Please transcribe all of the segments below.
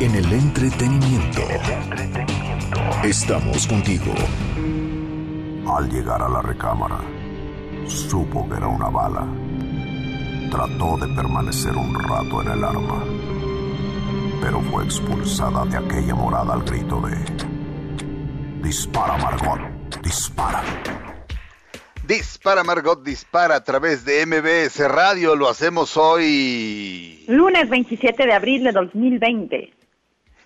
En el entretenimiento. Estamos contigo. Al llegar a la recámara, supo que era una bala. Trató de permanecer un rato en el arma, pero fue expulsada de aquella morada al grito de... Dispara, Margot, dispara. Dispara Margot, dispara a través de MBS Radio. Lo hacemos hoy. Lunes 27 de abril de 2020.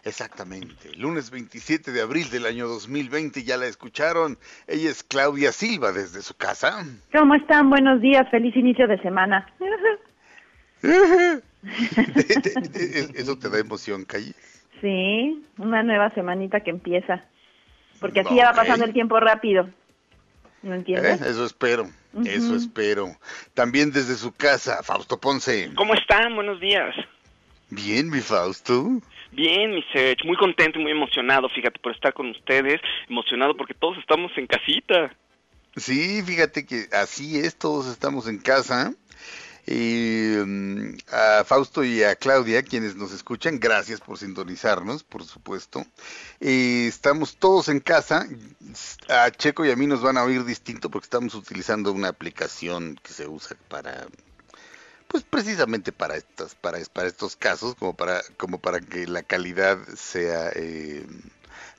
Exactamente, lunes 27 de abril del año 2020, ya la escucharon. Ella es Claudia Silva desde su casa. ¿Cómo están? Buenos días, feliz inicio de semana. ¿Eso te da emoción, Calle? Sí, una nueva semanita que empieza. Porque así ya va pasando el tiempo rápido. ¿No entiendes? Eh, eso espero, eso espero. También desde su casa, Fausto Ponce. ¿Cómo están? Buenos días. Bien, mi Fausto. Bien, mi Sech, muy contento y muy emocionado, fíjate, por estar con ustedes, emocionado porque todos estamos en casita. Sí, fíjate que así es, todos estamos en casa. Y mm, a Fausto y a Claudia, quienes nos escuchan, gracias por sintonizarnos, por supuesto. Y estamos todos en casa. A Checo y a mí nos van a oír distinto porque estamos utilizando una aplicación que se usa para pues precisamente para estas para, para estos casos como para como para que la calidad sea eh,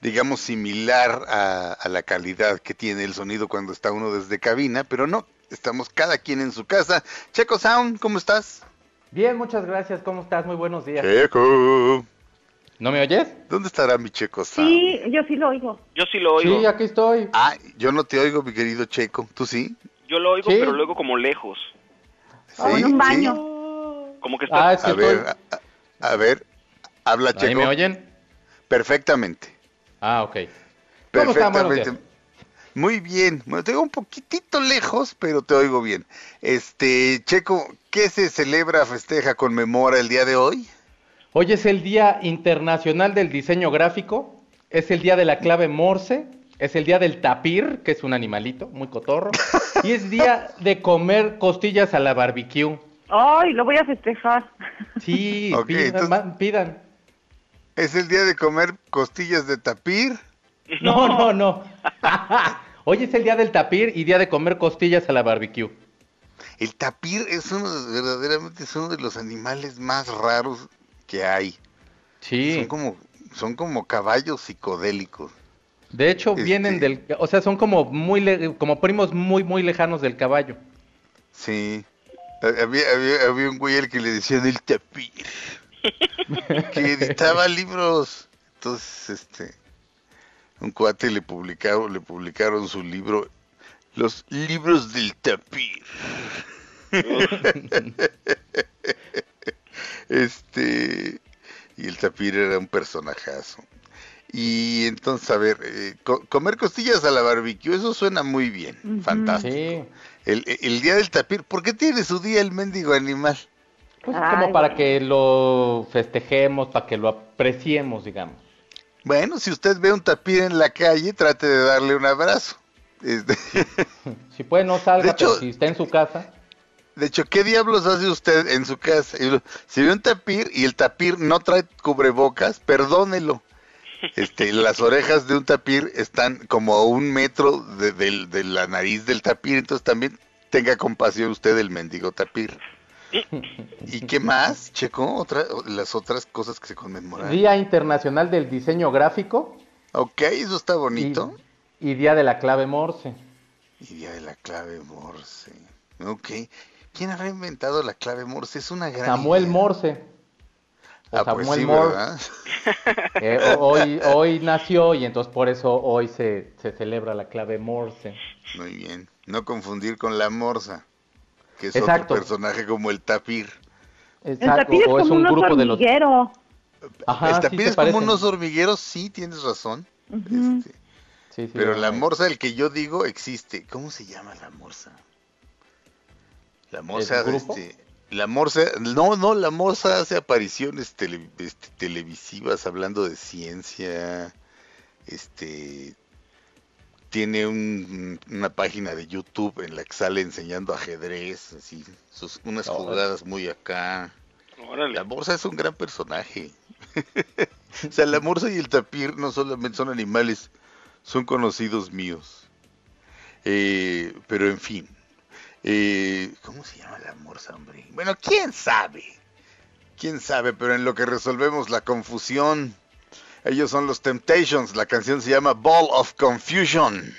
digamos similar a, a, la calidad que tiene el sonido cuando está uno desde cabina pero no estamos cada quien en su casa Checo Sound cómo estás bien muchas gracias cómo estás muy buenos días Checo ¿No me oyes? ¿Dónde estará mi Checo Sound? Sí, yo sí lo oigo. Yo sí lo oigo. Sí, aquí estoy. Ah, yo no te oigo, mi querido Checo. ¿Tú sí? Yo lo oigo, ¿Sí? pero luego como lejos. O en un baño. Como que está... Ah, es que A estoy... ver, a, a ver, habla ¿Ahí Checo. me oyen? Perfectamente. Ah, ok. ¿Cómo. Perfectamente. Muy bien. Bueno, te oigo un poquitito lejos, pero te oigo bien. Este, Checo, ¿qué se celebra, festeja, conmemora el día de hoy? Hoy es el Día Internacional del Diseño Gráfico, es el Día de la Clave Morse, es el Día del Tapir, que es un animalito muy cotorro, y es Día de comer costillas a la barbecue. Ay, lo voy a festejar. Sí, entonces- pidan. ¿Es el día de comer costillas de tapir? No, no, no. Hoy es el Día del Tapir y Día de comer costillas a la barbecue. El tapir es uno, de- verdaderamente es uno de los animales más raros que hay. Sí. Son como, son como caballos psicodélicos. De hecho, Este- vienen del, o sea, son como muy, le- como primos muy, muy lejanos del caballo. Sí. Había, había, había un güey al que le decían el tapir. que editaba libros. Entonces, este, un cuate le publicaron, le publicaron su libro, Los libros del tapir. este, y el tapir era un personajazo. Y entonces, a ver, eh, co- comer costillas a la barbecue, eso suena muy bien, fantástico. Sí. El, el día del tapir, ¿por qué tiene su día el mendigo animal? Pues Ay, como para bueno. que lo festejemos, para que lo apreciemos, digamos. Bueno, si usted ve un tapir en la calle, trate de darle un abrazo. Este, Si puede, no salga, De hecho- pero si está en su casa. de hecho, ¿qué diablos hace usted en su casa? Si ve un tapir y el tapir no trae cubrebocas, perdónelo. Este, las orejas de un tapir están como a un metro de, la nariz del tapir, entonces también tenga compasión usted del mendigo tapir. ¿Y qué más, Checo? Otra, las otras cosas que se conmemoran. Día Internacional del Diseño Gráfico Ok, eso está bonito. y, y Día de la Clave Morse. Y día de la clave Morse. Ok. ¿Quién habrá inventado la clave Morse? Es una gran Samuel idea. Morse. O Ah, pues Samuel sí, Morse. ¿verdad? Eh, ho- hoy, hoy nació y entonces por eso hoy se, se celebra la clave Morse. Muy bien. No confundir con la Morsa, que es Exacto. otro personaje como el tapir. El Exacto, tapir es o es como un un grupo de los... el tapir es como unos hormigueros, sí, tienes razón. Este, pero la morsa, el que yo digo, existe. ¿Cómo se llama la morsa? La morsa, este, la morsa, no, no, la morsa hace apariciones este, televisivas hablando de ciencia, este, tiene una página de YouTube en la que sale enseñando ajedrez, así, sus, unas jugadas muy acá. La morsa es un gran personaje. o sea, la morsa y el tapir no solamente son animales, son conocidos míos. Eh, pero en fin, eh, ¿cómo se llama la morsa, hombre? Bueno, quién sabe. Quién sabe, pero en lo que resolvemos la confusión, ellos son los Temptations. La canción se llama Ball of Confusion.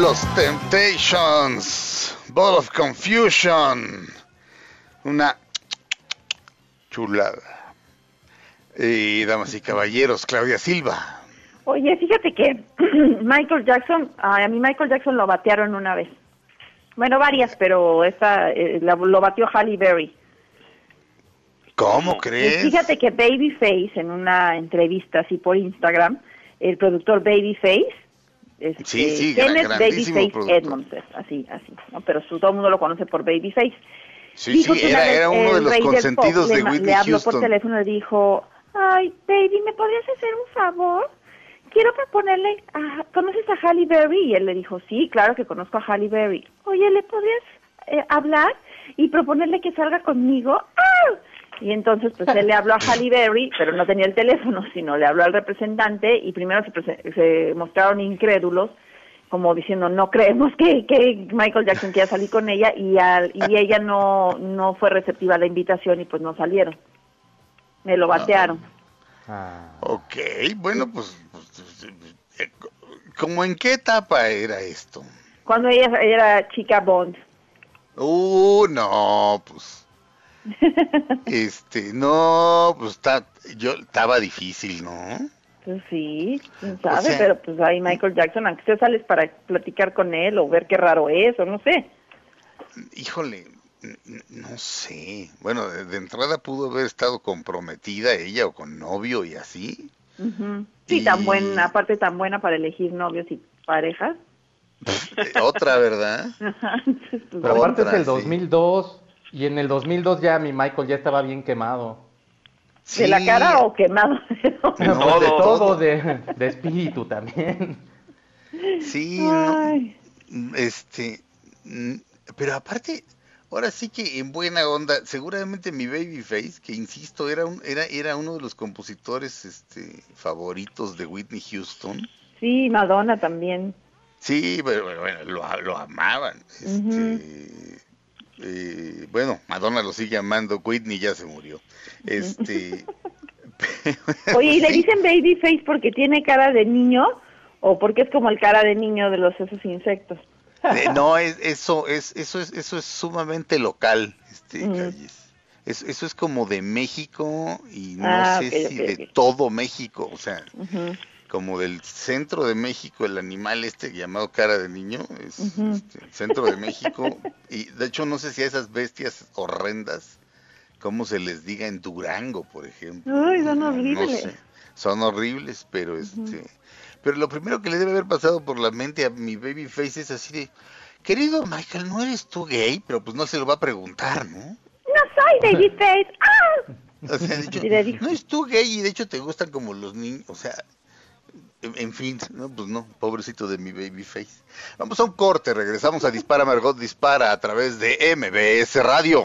Los Temptations, Ball of Confusion, una chulada. Y damas y caballeros, Claudia Silva. Oye, fíjate que Michael Jackson, a mí Michael Jackson lo batearon una vez. Bueno, varias, pero esta eh, lo batió Halle Berry. ¿Cómo crees? fíjate que Babyface, en una entrevista así por Instagram, el productor Babyface, este, sí, sí, Kenneth Babyface Edmonds, así, así, ¿no? pero todo el mundo lo conoce por Babyface. Sí, sí, era, era uno de los consentidos de Whitney Le habló por teléfono y dijo, ay, baby, ¿me podrías hacer un favor? Quiero proponerle, a, ¿conoces a Halle Berry? Y él le dijo, sí, claro que conozco a Halle Berry. Oye, ¿le podrías eh, hablar y proponerle que salga conmigo? ¡Ah! Y entonces, pues él le habló a Halle Berry, pero no tenía el teléfono, sino le habló al representante y primero se, se mostraron incrédulos, como diciendo, no creemos que, que Michael Jackson quiera salir con ella y, al, y ella no, no fue receptiva a la invitación y pues no salieron. Me lo batearon. Ah. Ok, bueno, pues, pues eh, ¿cómo en qué etapa era esto? Cuando ella era chica Bond. Uh, no, pues este, no, pues está, yo estaba difícil, ¿no? Pues sí, quién sabe, pero pues ahí Michael Jackson, aunque usted sales para platicar con él o ver qué raro es, o no sé. Híjole, no sé. Bueno, de, entrada pudo haber estado comprometida ella o con novio y así. Sí, tan buena, aparte tan buena para elegir novios y parejas. Otra, ¿verdad? Pero aparte es el 2002. Y en el 2002 ya mi Michael ya estaba bien quemado. ¿De la cara o quemado? de todo, de, todo de, de, espíritu también. Sí, no, este, pero aparte, ahora sí que en buena onda, seguramente mi Babyface, que insisto, era un, era, era uno de los compositores este, favoritos de Whitney Houston. Sí, Madonna también. Sí, pero bueno, lo, lo amaban. Este, eh, bueno, Madonna lo sigue amando, Whitney ya se murió. Este, Oye, ¿y le dicen Babyface porque tiene cara de niño o porque es como el cara de niño de los esos insectos? Eh, no, es, eso es eso es eso es sumamente local, este Calles. eso es como de México y no ah, sé si de todo México, o sea, como del centro de México, el animal este llamado cara de niño, es este, centro de México, y de hecho no sé si a esas bestias horrendas, como se les diga en Durango, por ejemplo. Son horribles. son horribles, pero este, pero lo primero que le debe haber pasado por la mente a mi babyface es así de, querido Michael, ¿no eres tú gay? Pero pues no se lo va a preguntar, ¿no? No soy babyface. ¡Ah! O sea, no es tú gay y de hecho te gustan como los niños, o sea, en, fin, no, pues no, pobrecito de mi baby face. Vamos a un corte, regresamos a Dispara Margot Dispara a través de MBS Radio.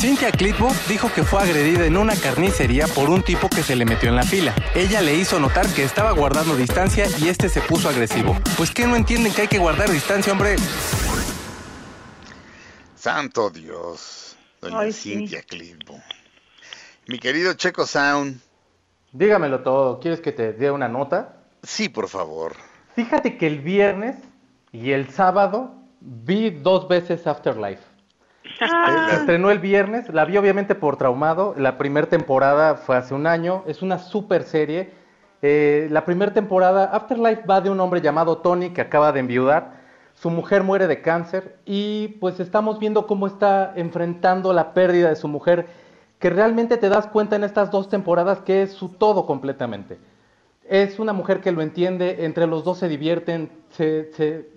Cynthia Clitbo dijo que fue agredida en una carnicería por un tipo que se le metió en la fila. Ella le hizo notar que estaba guardando distancia y este se puso agresivo. Pues que no entienden que hay que guardar distancia, hombre. Santo Dios, doña Cynthia Clitbo. Mi querido Checo Sound. Dígamelo todo. ¿Quieres que te dé una nota? Sí, por favor. Fíjate que el viernes y el sábado vi dos veces Afterlife. Ah. Estrenó el viernes, la vi obviamente por traumado. La primera temporada fue hace un año, es una super serie. Eh, la primera temporada, Afterlife va de un hombre llamado Tony que acaba de enviudar. Su mujer muere de cáncer y pues estamos viendo cómo está enfrentando la pérdida de su mujer, que realmente te das cuenta en estas dos temporadas que es su todo completamente. Es una mujer que lo entiende, entre los dos se divierten,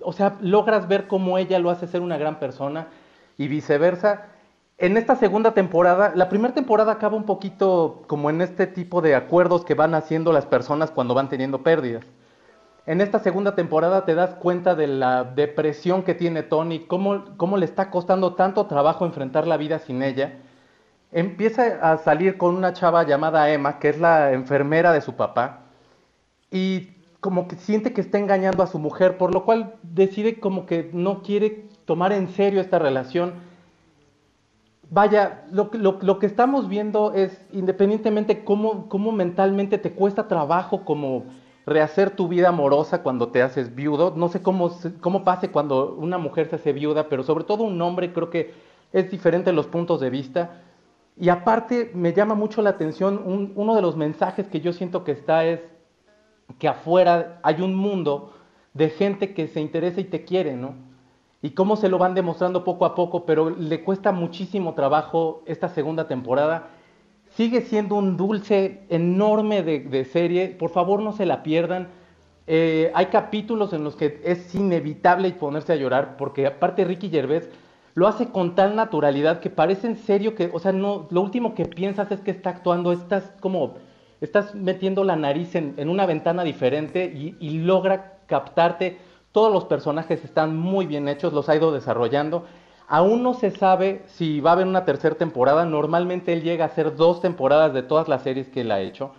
o sea, logras ver cómo ella lo hace ser una gran persona y viceversa. En esta segunda temporada, la primera temporada acaba un poquito como en este tipo de acuerdos que van haciendo las personas cuando van teniendo pérdidas. En esta segunda temporada te das cuenta de la depresión que tiene Tony, cómo, cómo le está costando tanto trabajo enfrentar la vida sin ella. Empieza a salir con una chava llamada Emma, que es la enfermera de su papá, y como que siente que está engañando a su mujer, por lo cual decide como que no quiere tomar en serio esta relación. Vaya, lo, lo, que estamos viendo es, independientemente cómo, cómo mentalmente te cuesta trabajo como rehacer tu vida amorosa cuando te haces viudo, no sé cómo, cómo pase cuando una mujer se hace viuda, pero sobre todo un hombre creo que es diferente los puntos de vista. Y aparte me llama mucho la atención, uno de los mensajes que yo siento que está es que afuera hay un mundo de gente que se interesa y te quiere, ¿no? Y cómo se lo van demostrando poco a poco, pero le cuesta muchísimo trabajo esta segunda temporada. Sigue siendo un dulce enorme de, serie, por favor no se la pierdan. Eh, hay capítulos en los que es inevitable ponerse a llorar, porque aparte Ricky Gervais lo hace con tal naturalidad que parece en serio que, o sea, no, lo último que piensas es que está actuando, estás como, estás metiendo la nariz en, una ventana diferente y, y logra captarte todos los personajes están muy bien hechos, los ha ido desarrollando. Aún no se sabe si va a haber una tercera temporada. Normalmente él llega a hacer dos temporadas de todas las series que él ha hecho.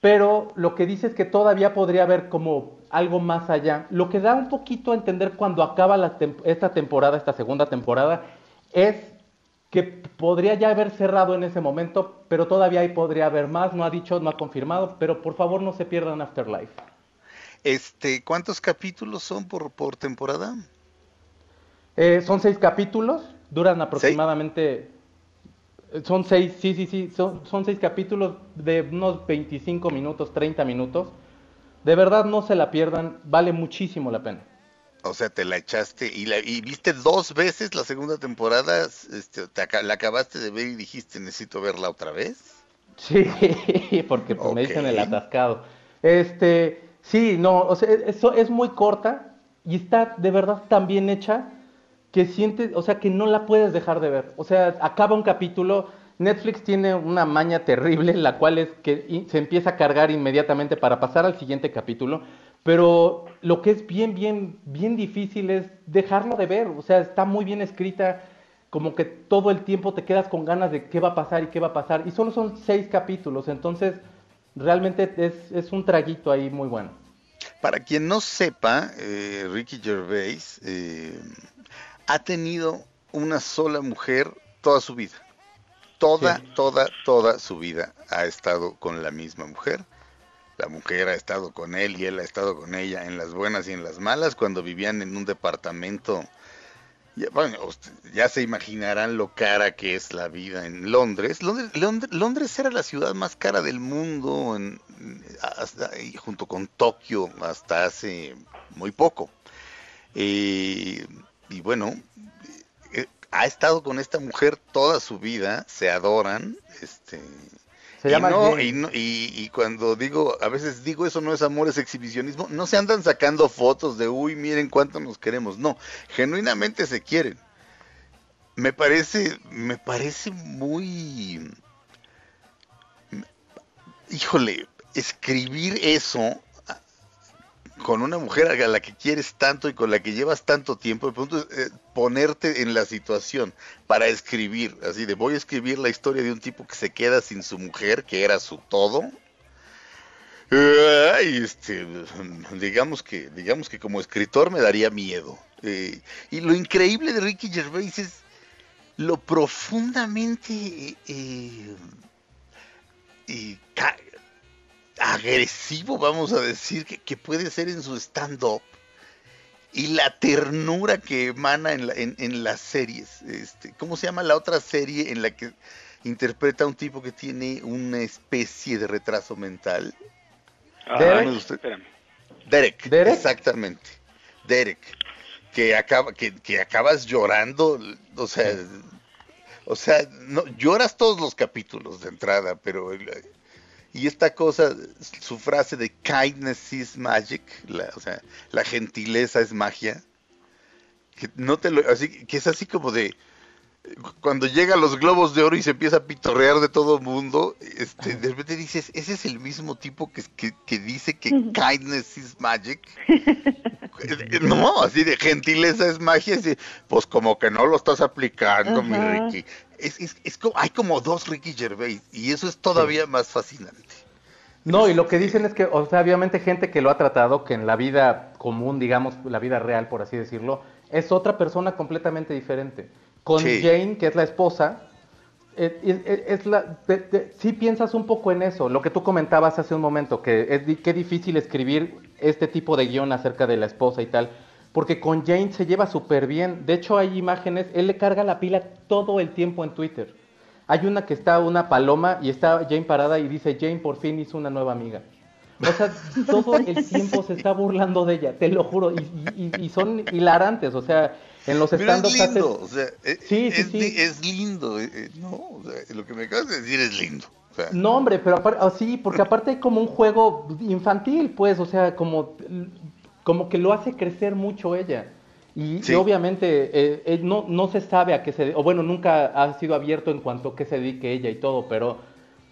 pero lo que dice es que todavía podría haber como algo más allá. Lo que da un poquito a entender cuando acaba esta temporada, esta segunda temporada, es que podría ya haber cerrado en ese momento, pero todavía ahí podría haber más, no ha dicho, no ha confirmado, pero por favor no se pierdan Afterlife. Este, ¿cuántos capítulos son por, por temporada? Eh, son seis capítulos, duran aproximadamente son seis, sí, sí, sí, son, son seis capítulos de unos 25 minutos, 30 minutos. De verdad no se la pierdan, vale muchísimo la pena. O sea, te la echaste y, la, y viste dos veces la segunda temporada, este, te, la acabaste de ver y dijiste, necesito verla otra vez. Sí, porque pues, me dicen el atascado. Este, sí, no, o sea, eso es muy corta y está de verdad tan bien hecha que sientes, o sea, que no la puedes dejar de ver. O sea, acaba un capítulo, Netflix tiene una maña terrible, la cual es que se empieza a cargar inmediatamente para pasar al siguiente capítulo, pero lo que es bien, bien, bien difícil es dejarlo de ver. O sea, está muy bien escrita, como que todo el tiempo te quedas con ganas de qué va a pasar y qué va a pasar. Y solo son seis capítulos, entonces realmente es, es un traguito ahí muy bueno. Para quien no sepa, eh, Ricky Gervais eh, ha tenido una sola mujer toda su vida. Toda, toda, toda su vida ha estado con la misma mujer. La mujer ha estado con él y él ha estado con ella en las buenas y en las malas cuando vivían en un departamento. Ya, se imaginarán lo cara que es la vida en Londres. Londres, Londres, era la ciudad más cara del mundo, en, junto con Tokio hasta hace muy poco. Eh, y bueno, eh, ha estado con esta mujer toda su vida, se adoran, este... Se y, llama no, y, y, cuando digo, a veces digo eso no es amor, es exhibicionismo, no se andan sacando fotos de, uy, miren cuánto nos queremos, no, genuinamente se quieren. Me parece, me parece muy, híjole, escribir eso con una mujer a la que quieres tanto y con la que llevas tanto tiempo, de pronto eh, ponerte en la situación para escribir, así de voy a escribir la historia de un tipo que se queda sin su mujer, que era su todo. este, digamos que, digamos que como escritor me daría miedo. Eh, y lo increíble de Ricky Gervais es lo profundamente eh, agresivo, vamos a decir, que, puede ser en su stand-up y la ternura que emana en, en, las series. Este, ¿Cómo se llama la otra serie en la que interpreta a un tipo que tiene una especie de retraso mental? Ah, Derek. Derek. exactamente. Derek. Que, acaba, que, que acabas llorando, o sea, o sea, no, lloras todos los capítulos de entrada, pero y esta cosa, su frase de kindness is magic, la, o sea, la gentileza es magia, que no te lo, así, que es así como de cuando llega a los globos de oro y se empieza a pitorrear de todo el mundo, este, de repente dices, ese es el mismo tipo que, que, dice que kindness is magic. no, así de gentileza es magia, pues como que no lo estás aplicando, mi Ricky es, es, es, hay como dos Ricky Gervais y eso es todavía más fascinante. No, y lo que dicen es que, o sea, obviamente gente que lo ha tratado, que en la vida común, digamos, la vida real, por así decirlo, es otra persona completamente diferente. Con Jane, que es la esposa, eh, es, la, sí piensas un poco en eso, lo que tú comentabas hace un momento, que es qué difícil escribir este tipo de guion acerca de la esposa y tal porque con Jane se lleva súper bien. De hecho, hay imágenes, él le carga la pila todo el tiempo en Twitter. Hay una que está una paloma y está Jane parada y dice, Jane por fin hizo una nueva amiga. O sea, todo el tiempo se está burlando de ella, te lo juro. Y, son hilarantes, o sea, en los stand es lindo, o sea, eh, sí, es, sí, es, lindo. Eh, eh, no, o sea, lo que me acabas de decir es lindo. no, hombre, pero aparte, oh, sí, porque aparte hay como un juego infantil, pues, o sea, como como que lo hace crecer mucho ella. Y, obviamente eh, no, no se sabe a qué se o bueno, nunca ha sido abierto en cuanto a qué se dedique ella y todo, pero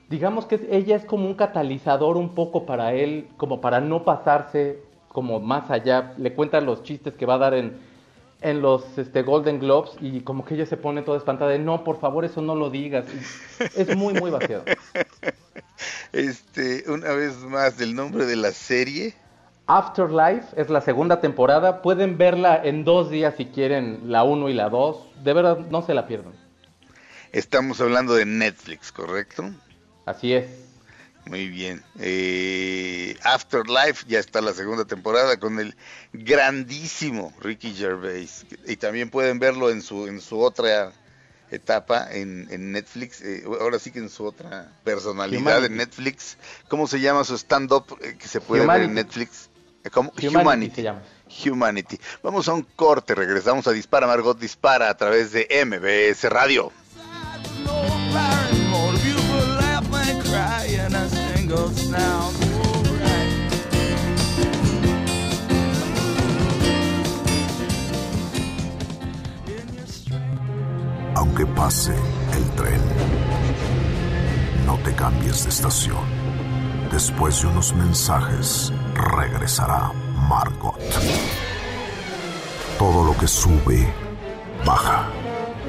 digamos que ella es como un catalizador un poco para él, como para no pasarse como más allá. Le cuentan los chistes que va a dar en, en los este, Golden Globes y como que ella se pone toda espantada de no, por favor, eso no lo digas. es muy, muy vaciado. este, una vez más, del nombre de la serie. Afterlife es la segunda temporada. Pueden verla en dos días si quieren, la 1 y la 2. De verdad, no se la pierdan. Estamos hablando de Netflix, ¿correcto? Así es. Muy bien. Eh, Afterlife ya está la segunda temporada con el grandísimo Ricky Gervais. Y también pueden verlo en su, en su otra etapa en, Netflix, eh, ahora sí que en su otra personalidad en Netflix. ¿Cómo se llama su stand-up eh, que se puede ver en Netflix? ¿Cómo? Humanity. Humanity. Vamos a un corte, regresamos a Dispara Margot Dispara a través de MBS Radio. Aunque pase el tren, no te cambies de estación. Después de unos mensajes, regresará Margot. Todo lo que sube, baja.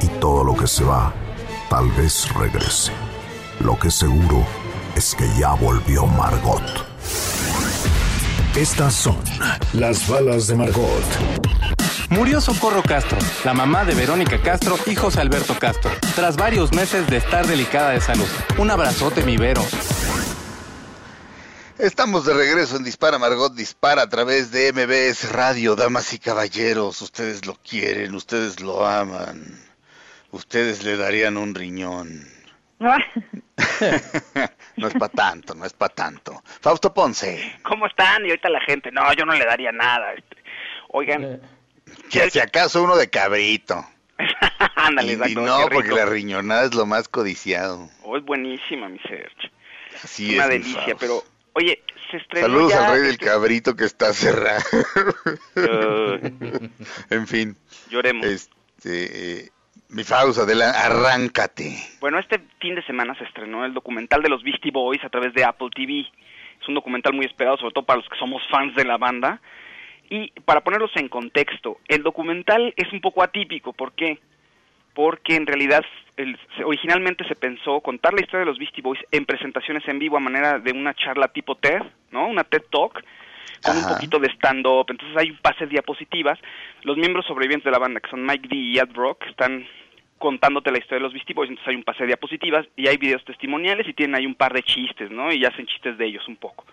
Y todo lo que se va, tal vez regrese. Lo que seguro es que ya volvió Margot. Estas son las balas de Margot. Murió Socorro Castro, la mamá de Verónica Castro y José Alberto Castro, tras varios meses de estar delicada de salud. Un abrazote, mi Vero. Estamos de regreso en Dispara Margot Dispara a través de MBS Radio, damas y caballeros. Ustedes lo quieren, ustedes lo aman. Ustedes le darían un riñón. no es para tanto, no es para tanto. Fausto Ponce. ¿Cómo están? Y ahorita la gente, no, yo no le daría nada. Este, oigan. Eh, que si acaso uno de cabrito. Ándale, y, no, porque la riñonada es lo más codiciado. Oh, es buenísima, mi Serge. Así Una delicia, pero, oye, se estrenó Saludos al rey del este cabrito que está cerrado. en fin. Lloremos. Este, eh, mi Fausa, arráncate. Bueno, este fin de semana se estrenó el documental de los Beastie Boys a través de Apple TV. Es un documental muy esperado, sobre todo para los que somos fans de la banda. Y para ponerlos en contexto, el documental es un poco atípico. ¿Por qué? Porque en realidad originalmente se pensó contar la historia de los Beastie Boys en presentaciones en vivo a manera de una charla tipo TED, ¿no? Una TED Talk con un poquito de stand-up. Entonces hay un pase de diapositivas. Los miembros sobrevivientes de la banda, que son Mike D y Ed Rock, están contándote la historia de los Beastie Boys. Entonces hay un pase de diapositivas y hay videos testimoniales y tienen ahí un par de chistes, ¿no? Y hacen chistes de ellos un poco.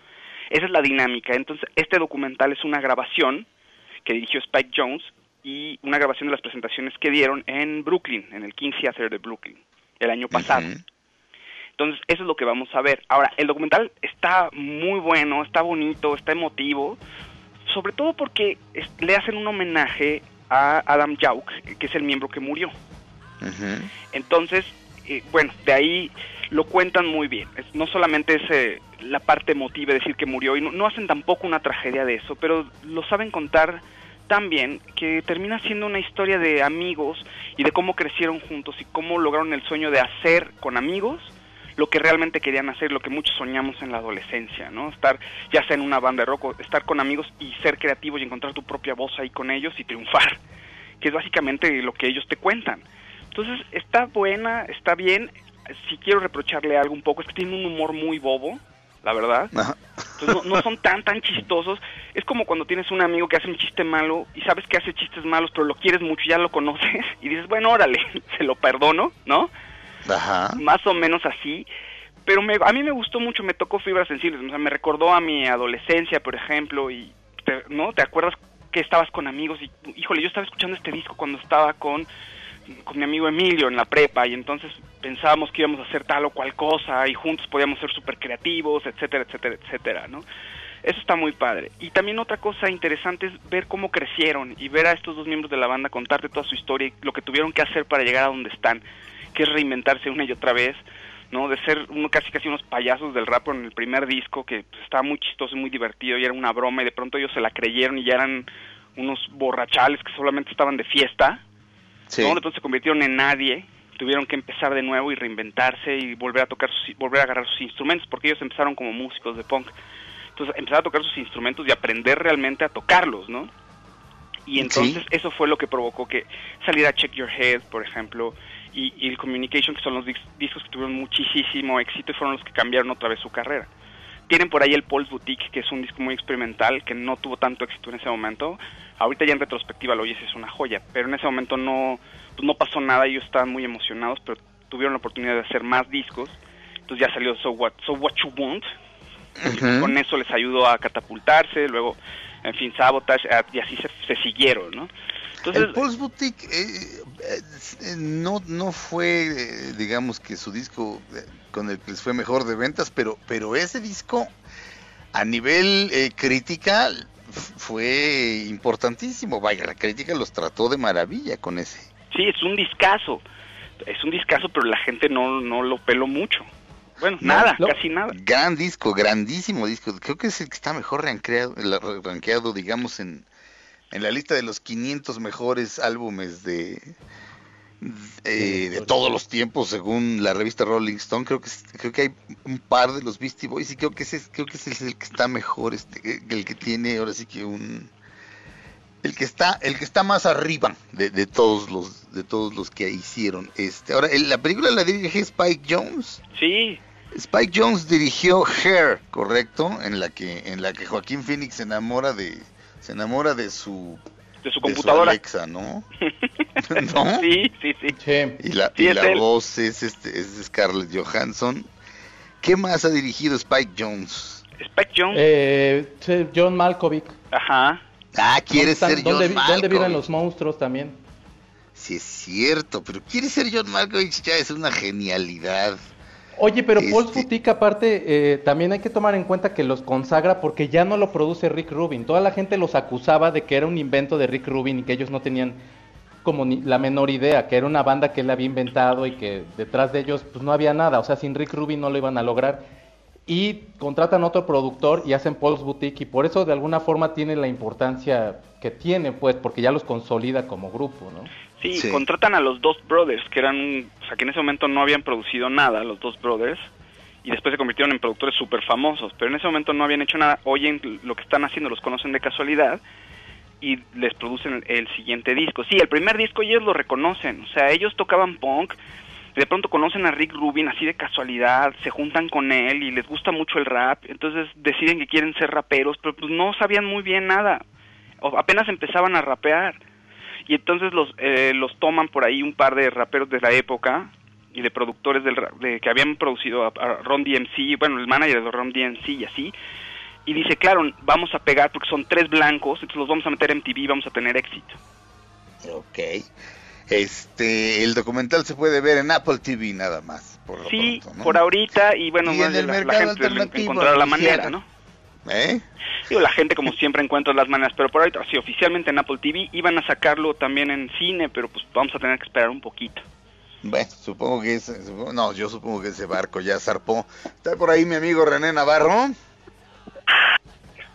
Esa es la dinámica. Entonces, este documental es una grabación que dirigió Spike Jones y una grabación de las presentaciones que dieron en Brooklyn, en el King Theater de Brooklyn, el año pasado. Entonces, eso es lo que vamos a ver. Ahora, el documental está muy bueno, está bonito, está emotivo, sobre todo porque le hacen un homenaje a Adam Jauk, que es el miembro que murió. Entonces, eh, bueno, de ahí lo cuentan muy bien. no solamente es eh, la parte emotiva de decir que murió, y no, no, hacen tampoco una tragedia de eso, pero lo saben contar tan bien que termina siendo una historia de amigos y de cómo crecieron juntos y cómo lograron el sueño de hacer con amigos lo que realmente querían hacer, lo que muchos soñamos en la adolescencia, ¿no? Estar ya sea en una banda de rock, estar con amigos y ser creativos y encontrar tu propia voz ahí con ellos y triunfar, que es básicamente lo que ellos te cuentan. Entonces, está buena, está bien. Si quiero reprocharle algo un poco, es que tiene un humor muy bobo, la verdad. Entonces, no, son tan, tan chistosos. Es como cuando tienes un amigo que hace un chiste malo y sabes que hace chistes malos, pero lo quieres mucho, ya lo conoces y dices, bueno, órale, se lo perdono, ¿no? Más o menos así. Pero me, a mí me gustó mucho, me tocó fibras sensibles. O sea, me recordó a mi adolescencia, por ejemplo, y, ¿no? ¿Te acuerdas que estabas con amigos? Y, híjole, yo estaba escuchando este disco cuando estaba con, con mi amigo Emilio en la prepa, y entonces pensábamos que íbamos a hacer tal o cual cosa, y juntos podíamos ser súper creativos, etcétera, etcétera, etcétera, ¿no? Eso está muy padre. Y también otra cosa interesante es ver cómo crecieron y ver a estos dos miembros de la banda contarte toda su historia y lo que tuvieron que hacer para llegar a donde están que es reinventarse una y otra vez, ¿no? De ser uno casi casi unos payasos del rap en el primer disco, que pues, estaba muy chistoso y muy divertido y era una broma y de pronto ellos se la creyeron y ya eran unos borrachales que solamente estaban de fiesta, sí. ¿no? Entonces se convirtieron en nadie, tuvieron que empezar de nuevo y reinventarse y volver a tocar, sus, volver a agarrar sus instrumentos, porque ellos empezaron como músicos de punk. Entonces empezaron a tocar sus instrumentos y aprender realmente a tocarlos, ¿no? Y entonces eso fue lo que provocó que saliera Check Your Head, por ejemplo, y, y el Communication, que son los discos que tuvieron muchísimo éxito y fueron los que cambiaron otra vez su carrera. Tienen por ahí el Paul's Boutique, que es un disco muy experimental, que no tuvo tanto éxito en ese momento. Ahorita ya en retrospectiva lo oyes, es una joya, pero en ese momento no, pues no pasó nada, ellos estaban muy emocionados, pero tuvieron la oportunidad de hacer más discos. Entonces ya salió So What, so What You Want, con eso les ayudó a catapultarse, luego, en fin, Sabotage, y así se, se siguieron, ¿no? Entonces, el Paul's Boutique eh, eh, no, no fue, eh, digamos que su disco con el que les fue mejor de ventas, pero, pero ese disco a nivel crítica fue importantísimo. Vaya, la crítica los trató de maravilla con ese. Sí, es un discazo. Es un discazo, pero la gente no, no lo peló mucho. Bueno, nada, casi nada. Gran disco, grandísimo disco. Creo que es el que está mejor rankeado digamos, en, en la lista de los 500 mejores álbumes de, de, todos los tiempos según la revista Rolling Stone creo que creo que hay un par de los Beastie Boys y creo que ese creo que ese es el que está mejor este el que tiene ahora sí que un el que está el que está más arriba de, de todos los de todos los que hicieron este. Ahora la película la dirige Spike Jones sí. Spike Jones dirigió Hair correcto en la que en la que Joaquín Phoenix se enamora de se enamora de su de su computadora. Alexa, ¿no? ¿No? Sí, sí, sí. Y la, y la voz es, este, es Scarlett Johansson. ¿Qué más ha dirigido Spike Jones? Spike Jones. Eh, John Malkovich. Ajá. Ah, quiere ser John ¿dónde, Malkovich. ¿Dónde viven los monstruos también? Sí, es cierto, pero quiere ser John Malkovich ya es una genialidad. Oye, pero Este- Paul's Boutique aparte, eh, también hay que tomar en cuenta que los consagra porque ya no lo produce Rick Rubin. Toda la gente los acusaba de que era un invento de Rick Rubin y que ellos no tenían como ni la menor idea, que era una banda que él había inventado y que detrás de ellos pues no había nada, o sea, sin Rick Rubin no lo iban a lograr. Y contratan otro productor y hacen Paul's Boutique y por eso de alguna forma tiene la importancia que tiene, pues, porque ya los consolida como grupo, ¿no? Sí, Sí. contratan a los dos brothers, que eran, o sea, que en ese momento no habían producido nada, los dos brothers, y después se convirtieron en productores súper famosos, pero en ese momento no habían hecho nada, oyen lo que están haciendo, los conocen de casualidad, y les producen el, el siguiente disco. Sí, el primer disco ellos lo reconocen, o sea, ellos tocaban punk, de pronto conocen a Rick Rubin así de casualidad, se juntan con él y les gusta mucho el rap, entonces deciden que quieren ser raperos, pero pues no sabían muy bien nada, o apenas empezaban a rapear y entonces los eh, los toman por ahí un par de raperos de la época y de productores del de, que habían producido a, a Ron DMC, bueno, el manager de Ron DMC y así, y dice, claro, vamos a pegar porque son tres blancos, entonces los vamos a meter en MTV y vamos a tener éxito. Ok. Este, el documental se puede ver en Apple TV nada más. Por lo Sí, pronto, ¿no? por ahorita, y bueno, Y en la, el la mercado gente alternativo, encontrará la manera, ¿no? ¿Eh? Digo, la gente como siempre encuentra las maneras, pero por ahorita, sí, oficialmente en Apple TV, iban a sacarlo también en cine, pero pues vamos a tener que esperar un poquito. Bueno, supongo que ese, supongo- no, yo supongo que ese barco ya zarpó. Está por ahí mi amigo René Navarro.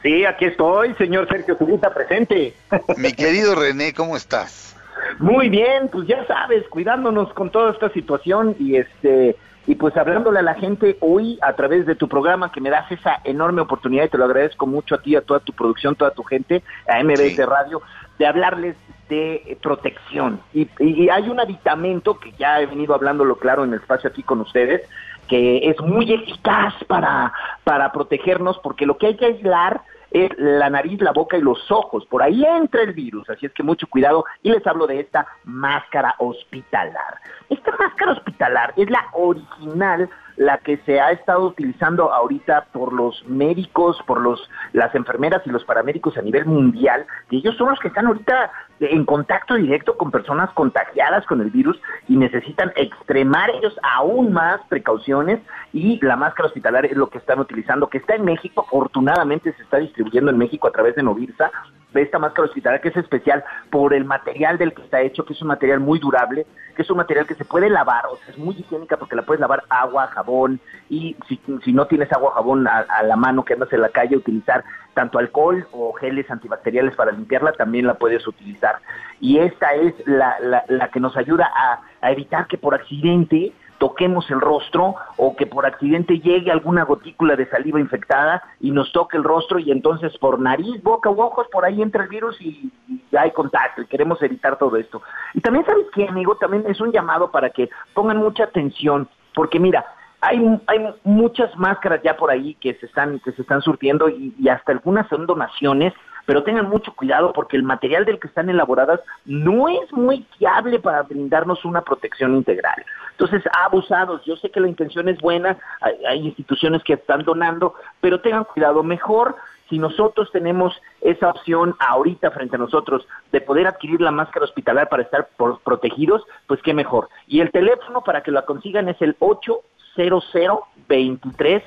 Sí, aquí estoy, señor Sergio Zurita, presente. Mi querido René, ¿cómo estás? Muy bien, pues ya sabes, cuidándonos con toda esta situación y este y pues hablándole a la gente hoy a través de tu programa que me das esa enorme oportunidad y te lo agradezco mucho a ti, a toda tu producción, toda tu gente, a MBS Sí. Radio, de hablarles de protección. Y, y- y hay un aditamento que ya he venido hablándolo claro en el espacio aquí con ustedes, que es muy eficaz para, para protegernos, porque lo que hay que aislar es la nariz, la boca y los ojos. Por ahí entra el virus, así es que mucho cuidado. Y les hablo de esta máscara hospitalar. Esta máscara hospitalar es la original, la que se ha estado utilizando ahorita por los médicos, por los las enfermeras y los paramédicos a nivel mundial, que ellos son los que están ahorita en contacto directo con personas contagiadas con el virus y necesitan extremar ellos aún más precauciones y la máscara hospitalar es lo que están utilizando, que está en México, afortunadamente se está distribuyendo en México a través de Novirsa, de esta máscara hospitalar que es especial por el material del que está hecho, que es un material muy durable, que es un material que se puede lavar, o sea, es muy higiénica porque la puedes lavar agua, jabón, y si, si no tienes agua, jabón a, a la mano que andas en la calle, utilizar tanto alcohol o geles antibacteriales para limpiarla, también la puedes utilizar. Y esta es la, la, la que nos ayuda a, a evitar que por accidente toquemos el rostro o que por accidente llegue alguna gotícula de saliva infectada y nos toque el rostro y entonces por nariz, boca u ojos, por ahí entra el virus y, hay contacto y queremos evitar todo esto. Y también sabes qué, amigo, también es un llamado para que pongan mucha atención, porque mira, hay, hay muchas máscaras ya por ahí que se están, que se están surtiendo y, y hasta algunas son donaciones pero tengan mucho cuidado porque el material del que están elaboradas no es muy fiable para brindarnos una protección integral. Entonces, abusados, yo sé que la intención es buena, hay, instituciones que están donando, pero tengan cuidado, mejor si nosotros tenemos esa opción ahorita frente a nosotros de poder adquirir la máscara hospitalar para estar protegidos, pues qué mejor. Y el teléfono para que la consigan es el 800 23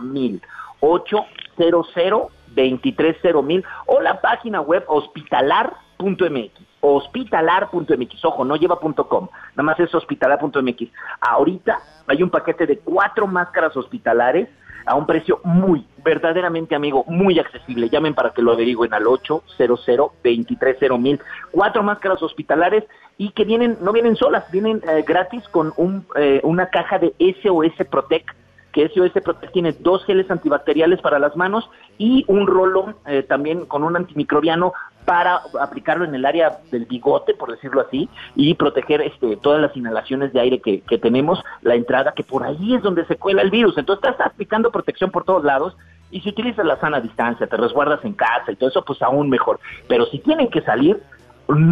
mil 800 230 o la página web hospitalar.mx. Hospitalar.mx, ojo, no lleva .com, nada más es hospitalar.mx. Ahorita hay un paquete de cuatro máscaras hospitalares a un precio muy, verdaderamente amigo, muy accesible. Llamen para que lo averigüen al 800 230 mil. Cuatro máscaras hospitalares y que vienen, no vienen solas, vienen eh, gratis con un, eh, una caja de SOS Protect que SOS Protect tiene dos geles antibacteriales para las manos y un rolón eh, también con un antimicrobiano para aplicarlo en el área del bigote, por decirlo así, y proteger este, todas las inhalaciones de aire que, tenemos, la entrada, que por ahí es donde se cuela el virus. Entonces estás aplicando protección por todos lados y si utilizas la sana distancia, te resguardas en casa y todo eso, pues aún mejor. Pero si tienen que salir,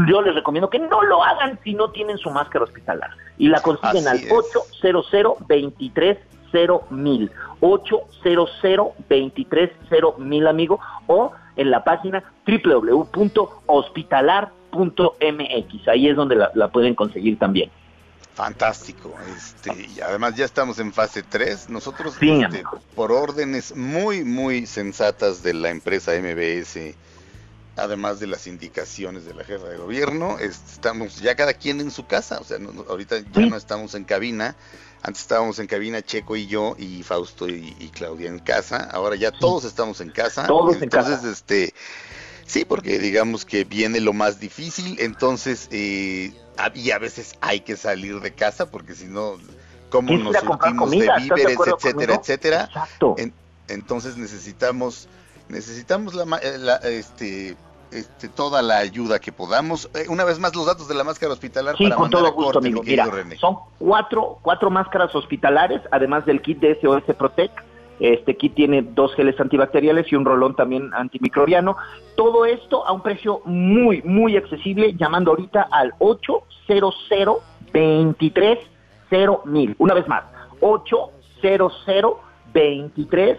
yo les recomiendo que no lo hagan si no tienen su máscara hospitalar. Y la consiguen al 800 23 mil 800 23 mil amigo o en la página www.hospitalar.mx ahí es donde la, pueden conseguir también Fantástico, este, y además ya estamos en fase 3. Nosotros, este, por órdenes muy, muy sensatas de la empresa MBS, además de las indicaciones de la jefa de gobierno, estamos ya cada quien en su casa, o sea, ahorita ya no estamos en cabina, antes estábamos en cabina Checo y yo y Fausto y, Claudia en casa. Ahora ya todos estamos en casa. Todos entonces, en casa. este, sí, porque digamos que viene lo más difícil. Entonces, eh, y a veces hay que salir de casa porque si no, ¿cómo nos surtimos de víveres, etcétera, etcétera? Exacto. entonces necesitamos, necesitamos la, eh, la este este, toda la ayuda que podamos. Eh, una vez más, los datos de la máscara hospitalar. Sí, con todo gusto, amigo. Mira, son cuatro, cuatro máscaras hospitalares, además del kit de SOS Protect. Este kit tiene dos geles antibacteriales y un rolón también antimicrobiano. Todo esto a un precio muy, muy accesible, llamando ahorita al 800 23 mil. Una vez más, 800 23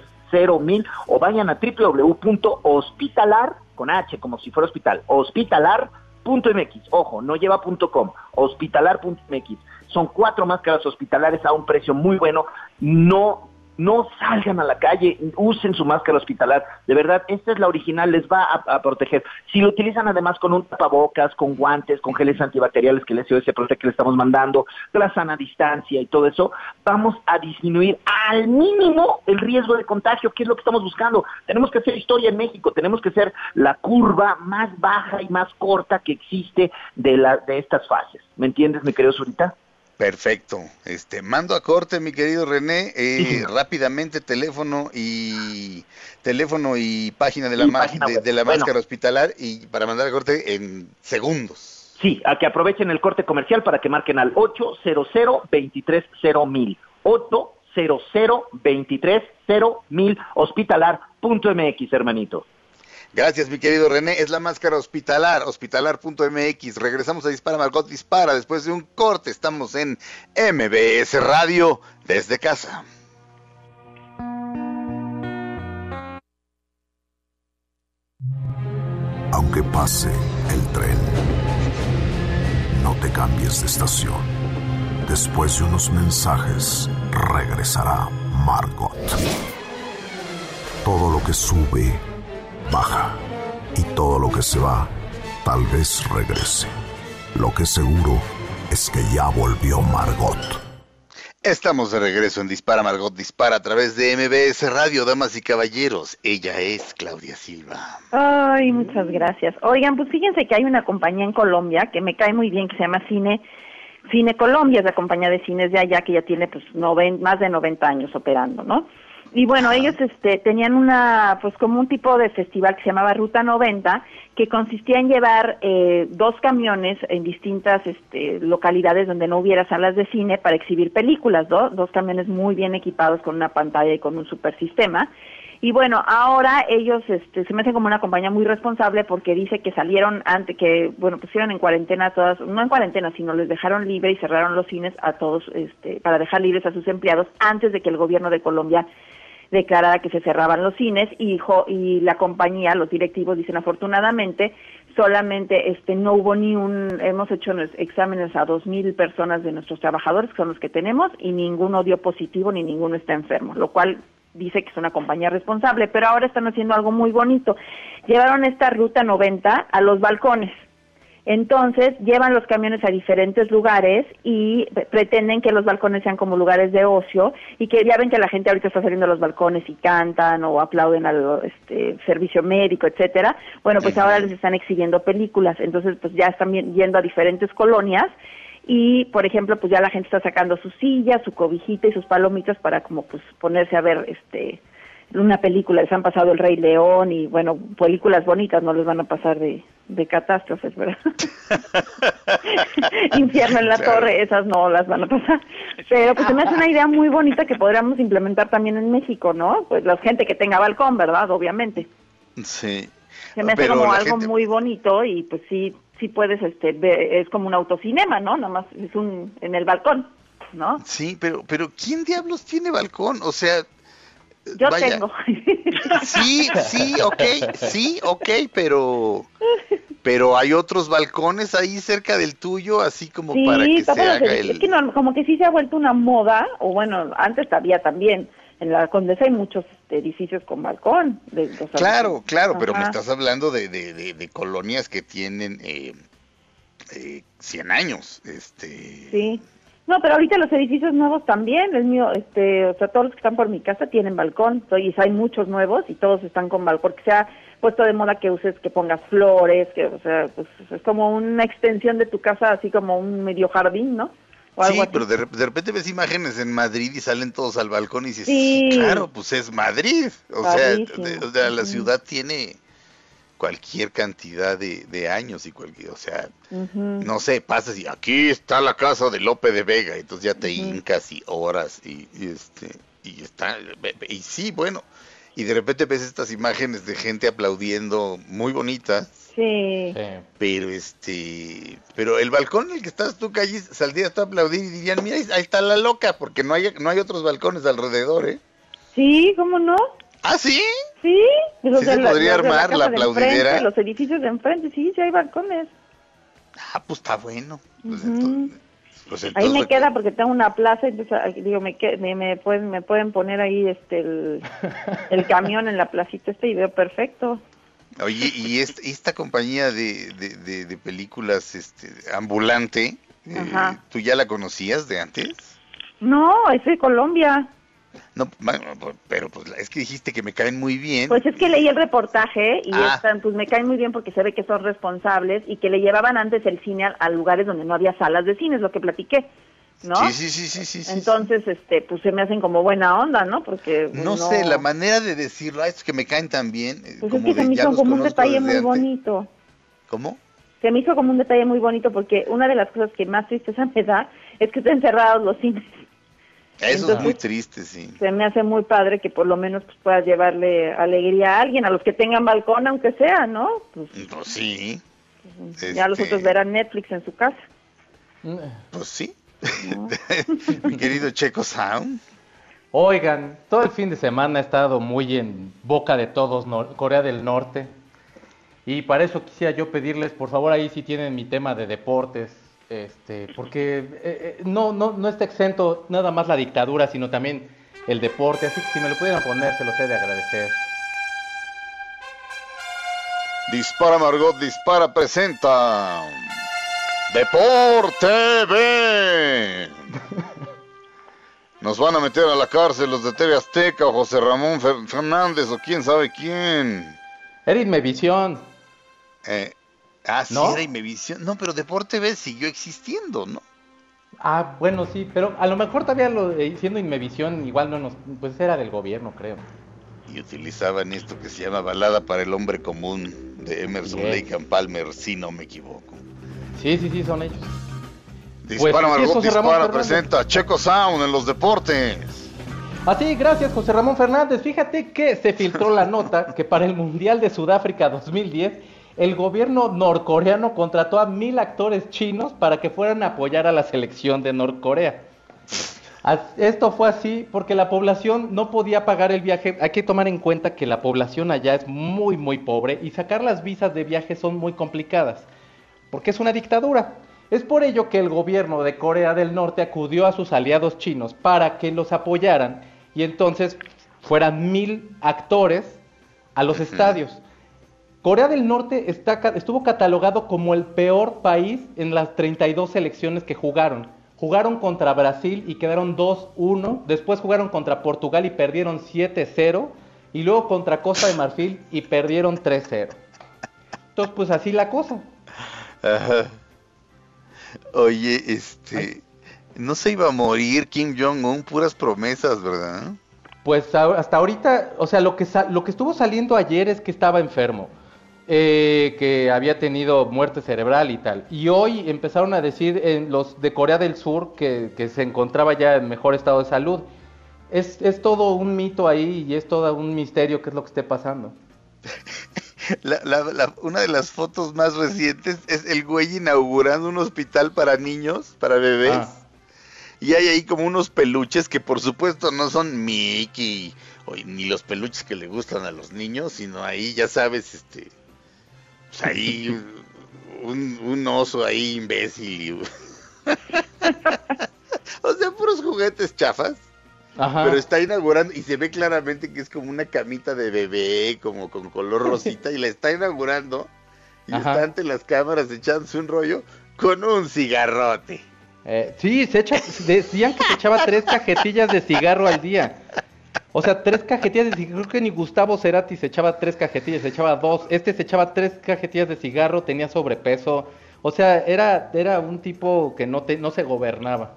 mil o vayan a www.hospitalar con H, como si fuera hospital, hospitalar.mx, ojo, no lleva .com, hospitalar.mx. Son cuatro máscaras hospitalares a un precio muy bueno, no no salgan a la calle, usen su máscara hospitalar. De verdad, esta es la original, les va a, proteger. Si lo utilizan además con un tapabocas, con guantes, con geles antibacteriales que el SOS Protect que le estamos mandando, la sana distancia y todo eso, vamos a disminuir al mínimo el riesgo de contagio, que es lo que estamos buscando. Tenemos que hacer historia en México, tenemos que ser la curva más baja y más corta que existe de, la, de estas fases. ¿Me entiendes, mi querido Zurita? Perfecto. Este, mando a corte, mi querido René, eh, rápidamente teléfono y teléfono y página de la, de, la máscara hospitalar y para mandar a corte en segundos. Sí, a que aprovechen el corte comercial para que marquen al 800 230 mil. 800 230 mil hospitalar.mx, hermanito. Gracias, mi querido René. Es la máscara hospitalar, hospitalar.mx. Regresamos a Dispara Margot Dispara después de un corte. Estamos en MBS Radio desde casa. Aunque pase el tren, no te cambies de estación. Después de unos mensajes, regresará Margot. Todo lo que sube baja y todo lo que se va tal vez regrese. Lo que seguro es que ya volvió Margot. Estamos de regreso en Dispara Margot Dispara a través de MBS Radio, damas y caballeros. Ella es Claudia Silva. Ay, muchas gracias. Oigan, pues fíjense que hay una compañía en Colombia que me cae muy bien que se llama Cine Cine Colombia es la compañía de cines de allá que ya tiene pues noven, más de 90 años operando, ¿no? Y bueno, ellos este, tenían una, pues como un tipo de festival que se llamaba Ruta 90, que consistía en llevar eh, dos camiones en distintas este, localidades donde no hubiera salas de cine para exhibir películas, ¿no? dos camiones muy bien equipados con una pantalla y con un super sistema. Y bueno, ahora ellos este, se me hacen como una compañía muy responsable porque dice que salieron antes, que, bueno, pusieron en cuarentena todas, no en cuarentena, sino les dejaron libre y cerraron los cines a todos, este, para dejar libres a sus empleados antes de que el gobierno de Colombia declarara que se cerraban los cines y, y la compañía, los directivos dicen afortunadamente solamente este no hubo ni un hemos hecho exámenes a dos mil personas de nuestros trabajadores que son los que tenemos y ninguno dio positivo ni ninguno está enfermo lo cual dice que es una compañía responsable pero ahora están haciendo algo muy bonito. Llevaron esta ruta 90 a los balcones entonces llevan los camiones a diferentes lugares y pretenden que los balcones sean como lugares de ocio y que ya ven que la gente ahorita está saliendo a los balcones y cantan o aplauden al este, servicio médico, etcétera. Bueno, pues ahora les están exhibiendo películas, entonces pues ya están yendo a diferentes colonias y por ejemplo pues ya la gente está sacando su silla, su cobijita y sus palomitas para como pues ponerse a ver este una película, les han pasado El Rey León y bueno, películas bonitas no les van a pasar de, de catástrofes, ¿verdad? Infierno en la torre, esas no las van a pasar. Pero pues se me hace una idea muy bonita que podríamos implementar también en México, ¿no? Pues la gente que tenga balcón, ¿verdad? Obviamente. Sí. Se me hace como algo muy bonito y pues sí, sí puedes, este, es como un autocinema, ¿no? Nada más es un, en el balcón, ¿no? Sí, pero, pero ¿quién diablos tiene balcón? O sea, yo tengo. Sí, sí, ok, sí, ok, pero pero hay otros balcones ahí cerca del tuyo, así como para que se haga el... Es que como que sí se ha vuelto una moda, o bueno, antes había también, en la Condesa hay muchos edificios con balcón. De, claro, claro, pero me estás hablando de, de, de, colonias que tienen eh, eh, 100 años. este Sí. No, pero ahorita los edificios nuevos también, el mío, este, o sea, todos los que están por mi casa tienen balcón, y hay muchos nuevos y todos están con balcón, porque se ha puesto de moda que uses, que pongas flores, que, o sea, pues es como una extensión de tu casa, así como un medio jardín, ¿no? sí, pero de, repente ves imágenes en Madrid y salen todos al balcón y dices, claro, pues es Madrid, o sea, o sea, la ciudad tiene cualquier cantidad de, años y cualquier, o sea, no sé, pasas y aquí está la casa de Lope de Vega, entonces ya te hincas y horas y, este y está y sí, bueno, y de repente ves estas imágenes de gente aplaudiendo muy bonitas. Sí. Pero este, pero el balcón en el que estás tú calle saldrías tú a aplaudir y dirían, "Mira, ahí está la loca", porque no hay no hay otros balcones alrededor, ¿eh? Sí, ¿cómo no? ¿Ah, sí? Sí, los se podría armar la, aplaudidera. los edificios de enfrente, sí, sí hay balcones. Ah, pues está bueno. Pues, pues ahí me queda porque tengo una plaza, entonces digo, me, me, pueden, me pueden poner ahí este el, camión en la placita este y veo perfecto. Oye, y esta, compañía de, de, películas este, ambulante, eh, ¿tú ya la conocías de antes? No, es de Colombia. No, pero pues es que dijiste que me caen muy bien. Pues es que leí el reportaje y ah. están, pues me caen muy bien porque se ve que son responsables y que le llevaban antes el cine a, lugares donde no había salas de cine, es lo que platiqué. ¿no? Sí, sí, sí, sí, sí. Entonces, este, pues se me hacen como buena onda, ¿no? Porque pues, no, sé, la manera de decirlo, es que me caen tan bien. Eh, pues es que se me hizo como un detalle muy bonito. ¿Cómo? Se me hizo como un detalle muy bonito porque una de las cosas que más tristeza me da es que estén cerrados los cines. Eso es muy triste, sí. Se me hace muy padre que por lo menos pues, puedas llevarle alegría a alguien, a los que tengan balcón, aunque sea, ¿no? Pues, pues sí. Ya los otros este verán Netflix en su casa. Pues sí. Mi querido Checo Sound. Oigan, todo el fin de semana ha estado muy en boca de todos Corea del Norte. Y para eso quisiera yo pedirles, por favor, ahí si tienen mi tema de deportes, este, porque eh, eh, no, no, no está exento nada más la dictadura, sino también el deporte, así que si me lo pudieran poner, se los he de agradecer. Dispara Margot, dispara, presenta Deporte B. Nos van a meter a la cárcel los de TV Azteca o José Ramón Fernández o quién sabe quién. Eric Mevisión. Eh, Ah, sí, ¿No? era Imevisión. No, pero Deporte B siguió existiendo, ¿no? Ah, bueno, sí, pero a lo mejor todavía lo eh, siendo Inmevisión, igual no nos, pues era del gobierno, creo. Y utilizaban esto que se llama Balada para el Hombre Común de Emerson Yes. Lake and Palmer, si no me equivoco. Sí, sí, sí, son ellos. Dispara, Pues, sí, Margot, dispara, presenta Checo Sound en los deportes. Así, gracias José Ramón Fernández. Fíjate que se filtró la nota que para el Mundial de Sudáfrica 2010 el gobierno norcoreano contrató a mil actores chinos para que fueran a apoyar a la selección de Norcorea. Esto fue así porque la población no podía pagar el viaje. Hay que tomar en cuenta que la población allá es muy, muy pobre y sacar las visas de viaje son muy complicadas porque es una dictadura. Es por ello que el gobierno de Corea del Norte acudió a sus aliados chinos para que los apoyaran y entonces fueran mil actores a los estadios. Corea del Norte está, estuvo catalogado como el peor país en las 32 selecciones que jugaron. Jugaron contra Brasil y quedaron 2-1, después jugaron contra Portugal y perdieron 7-0, y luego contra Costa de Marfil y perdieron 3-0. Entonces, pues así la cosa. Ajá. Oye, este, no se iba a morir Kim Jong-un, puras promesas, ¿verdad? Pues hasta ahorita, o sea, lo que, lo que estuvo saliendo ayer es que estaba enfermo, eh, que había tenido muerte cerebral y tal. Y hoy empezaron a decir en los de Corea del Sur que, que se encontraba ya en mejor estado de salud. Es, es todo un mito ahí y es todo un misterio qué es lo que esté pasando. La- la- la- una de las fotos más recientes es el güey inaugurando un hospital para niños, para bebés. Ah. Y hay ahí como unos peluches que por supuesto no son Mickey ni los peluches que le gustan a los niños, sino ahí ya sabes, este, pues ahí un, un oso ahí imbécil. o sea, puros juguetes chafas. Ajá. Pero está inaugurando y se ve claramente que es como una camita de bebé, como con color rosita, y la está inaugurando y Ajá. está ante las cámaras echándose un rollo con un cigarrote. Eh, sí, se echa, decían que se echaba tres cajetillas de cigarro al día. O sea, tres cajetillas de cigarro. Creo que ni Gustavo Cerati se echaba tres cajetillas, se echaba dos. Este se echaba tres cajetillas de cigarro, tenía sobrepeso. O sea, era, era un tipo que no, te, no se gobernaba.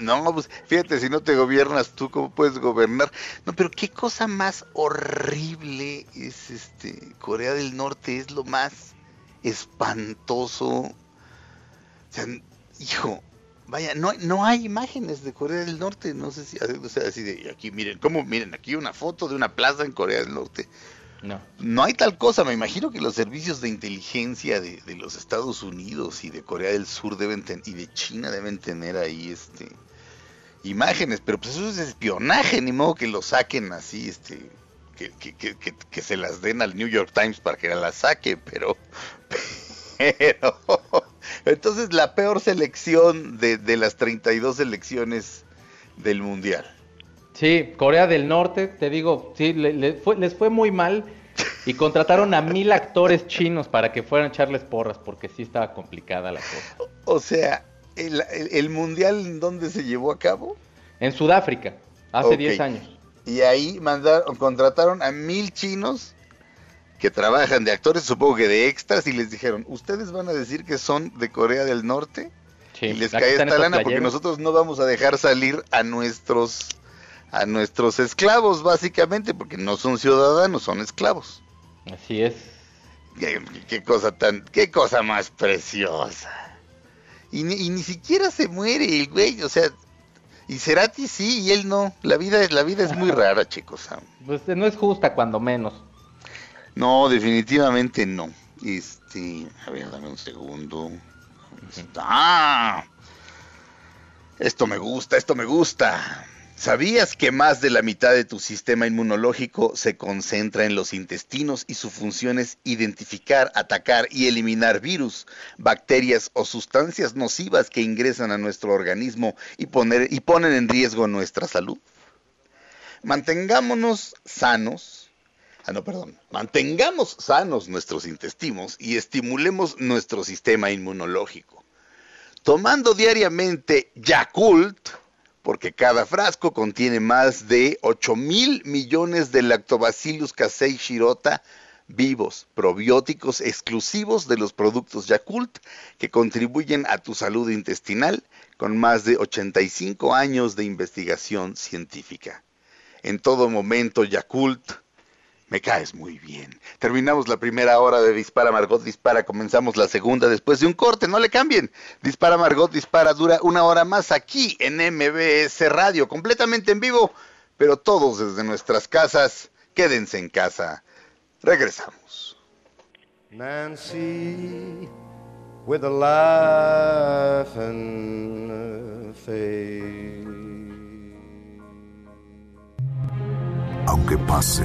No, pues fíjate, si no te gobiernas tú, ¿cómo puedes gobernar? No, pero qué cosa más horrible es este Corea del Norte, es lo más espantoso. O sea, hijo, vaya, no, no hay imágenes de Corea del Norte, no sé si, o sea, así de, aquí miren, ¿cómo? Miren, aquí una foto de una plaza en Corea del Norte. No. No hay tal cosa, me imagino que los servicios de inteligencia de, de los Estados Unidos y de Corea del Sur deben ten- y de China deben tener ahí este imágenes, pero pues eso es espionaje, ni modo que lo saquen así, este que, que, que, que- que se las den al New York Times para que las saque, pero pero entonces la peor selección de, de las 32 selecciones del mundial. Sí, Corea del Norte, te digo, sí, le- le fue- les fue muy mal y contrataron a mil actores chinos para que fueran a echarles porras porque sí estaba complicada la cosa. O sea, el, el- el mundial en dónde se llevó a cabo? En Sudáfrica, hace Ok. 10 años. Y ahí mandaron, contrataron a mil chinos que trabajan de actores, supongo que de extras, y les dijeron, ustedes van a decir que son de Corea del Norte, Sí, y les cae esta lana porque nosotros no vamos a dejar salir a nuestros a nuestros esclavos, básicamente, porque no son ciudadanos, son esclavos. Así es. Qué, qué cosa tan, qué cosa más preciosa. Y ni, y ni siquiera se muere el güey, o sea, y Cerati sí y él no. La vida es, la vida es muy rara, chicos. Pues no es justa cuando menos. No, definitivamente no. Este, a ver, dame un segundo. ¿Dónde está? Esto me gusta, esto me gusta. ¿Sabías que más de la mitad de tu sistema inmunológico se concentra en los intestinos y su función es identificar, atacar y eliminar virus, bacterias o sustancias nocivas que ingresan a nuestro organismo y, poner, y ponen en riesgo nuestra salud? Mantengámonos sanos, ah no, perdón, mantengamos sanos nuestros intestinos y estimulemos nuestro sistema inmunológico. Tomando diariamente Yakult, porque cada frasco contiene más de 8 mil millones de Lactobacillus casei shirota vivos, probióticos exclusivos de los productos Yakult que contribuyen a tu salud intestinal con más de 85 años de investigación científica. En todo momento, Yakult, me caes muy bien. Terminamos la primera hora de Dispara Margot Dispara, comenzamos la segunda después de un corte, no le cambien. Dispara Margot Dispara dura una hora más aquí en MBS Radio, completamente en vivo, pero todos desde nuestras casas. Quédense en casa. Regresamos. Nancy, with a laughing face. Aunque pase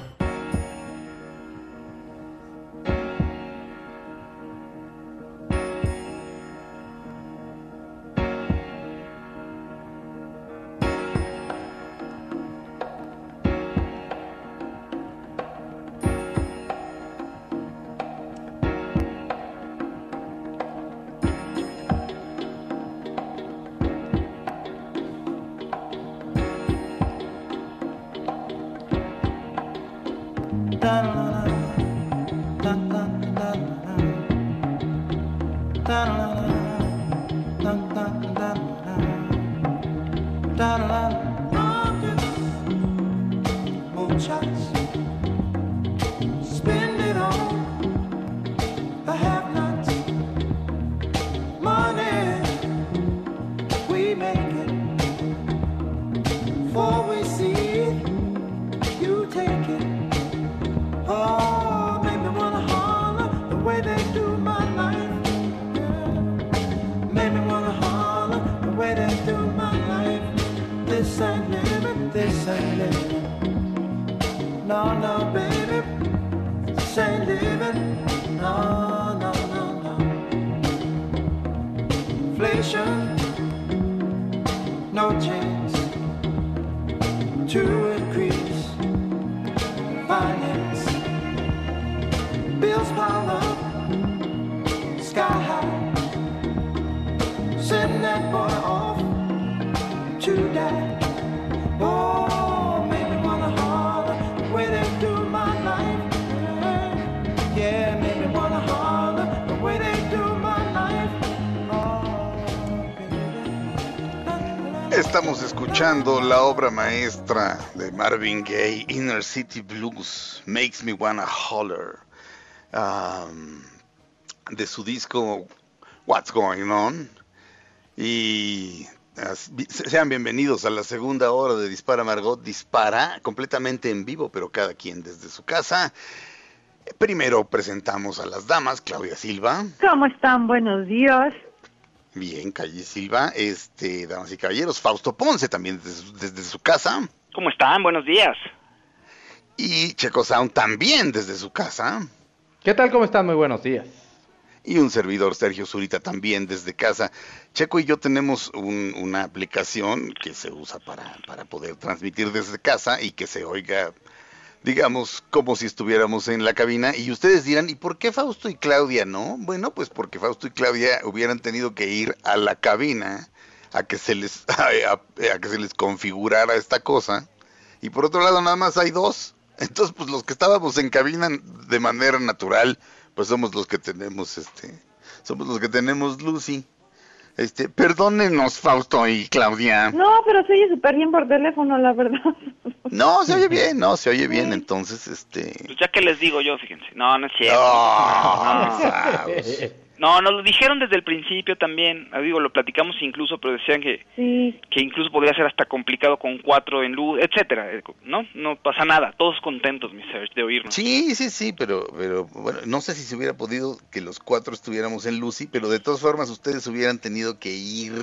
Estamos escuchando la obra maestra de Marvin Gaye, Inner City Blues, Makes Me Wanna Holler, um, de su disco What's Going On. Y sean bienvenidos a la segunda hora de Dispara Margot Dispara, completamente en vivo, pero cada quien desde su casa. Primero presentamos a las damas, Claudia Silva. ¿Cómo están? Buenos días. Bien, Calle Silva, este, damas y caballeros, Fausto Ponce también desde, su casa. ¿Cómo están? Buenos días. Y Checo Sound también desde su casa. ¿Qué tal? ¿Cómo están? Muy buenos días. Y un servidor, Sergio Zurita, también desde casa. Checo y yo tenemos una aplicación que se usa para, para poder transmitir desde casa y que se oiga digamos, como si estuviéramos en la cabina. Y ustedes dirán, ¿y por qué Fausto y Claudia no? Bueno, pues porque Fausto y Claudia hubieran tenido que ir a la cabina a que se les, a, que se les configurara esta cosa. Y por otro lado, nada más hay dos. Entonces, pues los que estábamos en cabina de manera natural, pues somos los que tenemos, este, somos los que tenemos Lucy. Este, perdónenos, Fausto y Claudia. No, pero se oye súper bien por teléfono, la verdad. No, se oye bien, no, se oye bien, entonces, este... Pues ya que les digo yo, fíjense, no, no es cierto. no. No, nos lo dijeron desde el principio también. Ah, digo, lo platicamos incluso, pero decían que que incluso podría ser hasta complicado con cuatro en luz, etcétera. Eh, no, no pasa nada. Todos contentos, mi Serge, de oírnos. Sí, sí, sí, pero, pero bueno, no sé si se hubiera podido que los cuatro estuviéramos en Lucy, pero de todas formas ustedes hubieran tenido que ir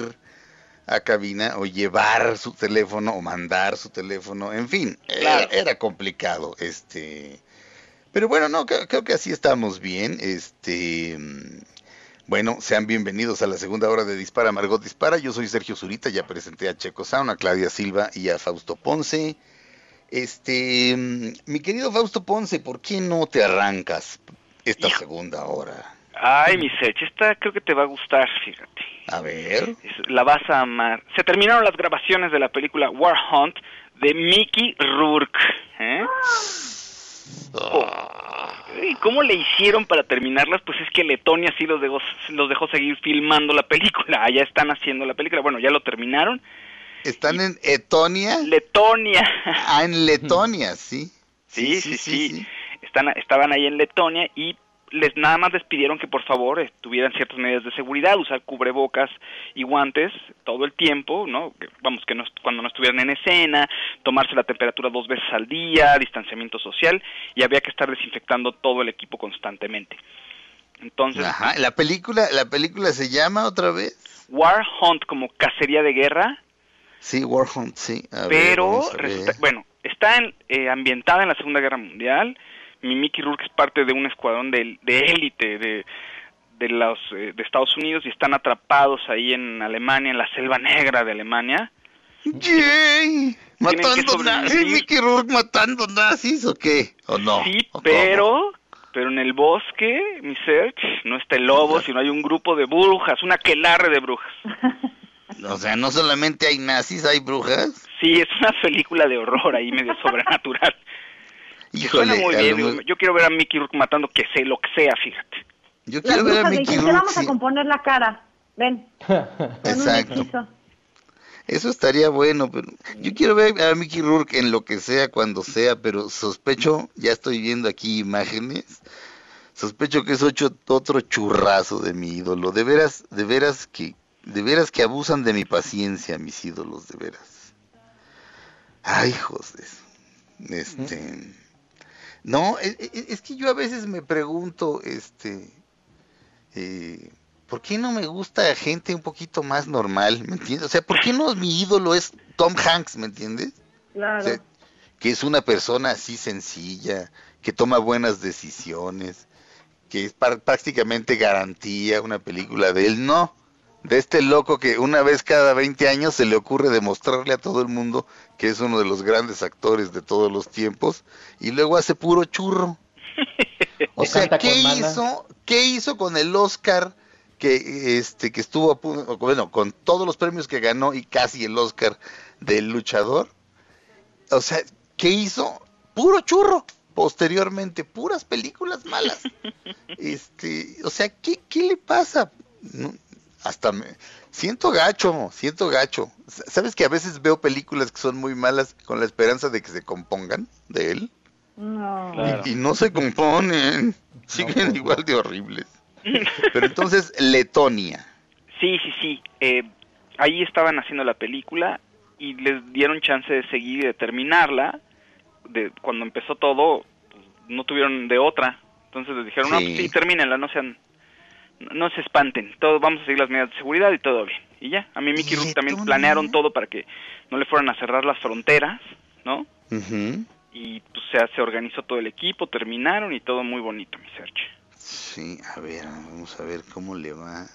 a cabina o llevar su teléfono o mandar su teléfono, en fin, era, era complicado, este, pero bueno, no, creo, creo, que así estamos bien, este, Bueno, sean bienvenidos a la segunda hora de Dispara Margot Dispara. Yo soy Sergio Zurita, ya presenté a Checo Sound, a Claudia Silva y a Fausto Ponce. Este, mm, mi querido Fausto Ponce, ¿por qué no te arrancas esta segunda hora? Ay, mi Sech, esta creo que te va a gustar, fíjate. A ver. La vas a amar. Se terminaron las grabaciones de la película War Hunt de Mickey Rourke. ¿eh? ¿Y cómo le hicieron para terminarlas? Pues es que Letonia sí los dejó, los dejó seguir filmando la película. Allá están haciendo la película. Bueno, ya lo terminaron. ¿Están en Etonia? Letonia. Ah, en Letonia, sí. Sí, sí, sí. Están, estaban ahí en Letonia y les nada más les pidieron que por favor eh, tuvieran ciertas medidas de seguridad, usar cubrebocas y guantes todo el tiempo, ¿no? Que, vamos, que no, cuando no estuvieran en escena, tomarse la temperatura dos veces al día, distanciamiento social y había que estar desinfectando todo el equipo constantemente. Entonces, Ajá, la película, la película se llama otra vez. War Hunt como cacería de guerra, Sí, War Hunt, sí. A pero ver. resulta, bueno, está en, eh, ambientada en la Segunda Guerra Mundial. Mi Mickey Rourke es parte de un escuadrón de, de élite de, de los eh, de Estados Unidos y están atrapados ahí en Alemania, en la selva negra de Alemania. ¡Yay! Matando nazis, Mickey Rourke matando nazis o qué? ¿O no? Sí, pero pero en el bosque, mi search, no está el lobo, sino hay un grupo de brujas, una quelarre de brujas. O sea, no solamente hay nazis, hay brujas. Sí, es una película de horror ahí medio sobrenatural. Híjole, suena muy bien. digo, yo quiero ver a Mickey Rourke matando que sé lo que sea, fíjate. Yo Las quiero ver a Mickey Rourke. vamos a componer la cara. Ven, Exacto. Eso estaría bueno, pero yo quiero ver a Mickey Rourke en lo que sea, cuando sea, pero sospecho, ya estoy viendo aquí imágenes, sospecho que es ocho- otro churrazo de mi ídolo. De veras, de veras que, de veras que abusan de mi paciencia, mis ídolos, de veras. Ay, José. Este. No, es, es- es que yo a veces me pregunto, este. eh, ¿Por qué no me gusta gente un poquito más normal? ¿Me entiendes? O sea, ¿por qué no mi ídolo es Tom Hanks? ¿Me entiendes? Claro. O sea, que es una persona así sencilla, que toma buenas decisiones, que es prácticamente garantía una película de él. No, de este loco que una vez cada 20 años se le ocurre demostrarle a todo el mundo que es uno de los grandes actores de todos los tiempos y luego hace puro churro. O sea, ¿qué hizo? ¿Qué hizo con el Oscar que este que estuvo a pu- bueno, con todos los premios que ganó y casi el Oscar del luchador? O sea, ¿qué hizo? Puro churro. Posteriormente, puras películas malas. Este, o sea, ¿qué, qué le pasa? No, hasta me siento gacho, siento gacho. ¿Sabes que a veces veo películas que son muy malas con la esperanza de que se compongan de él? No. Claro. Y, y no se componen, siguen igual de horribles. Pero entonces, Letonia. Sí, sí, sí. Eh, ahí estaban haciendo la película y les dieron chance de seguir y de terminarla. De, cuando empezó todo, pues, no tuvieron de otra. Entonces les dijeron, no, Sí. pues sí, termínenla, no sean... No, se espanten, todo, vamos a seguir las medidas de seguridad y todo bien. Y ya, a mí Mickey Rourke también planearon todo para que no le fueran a cerrar las fronteras, ¿no? Ujú. Y pues se, se organizó todo el equipo, terminaron y todo muy bonito, mi search. Sí, a ver, vamos a ver cómo le va.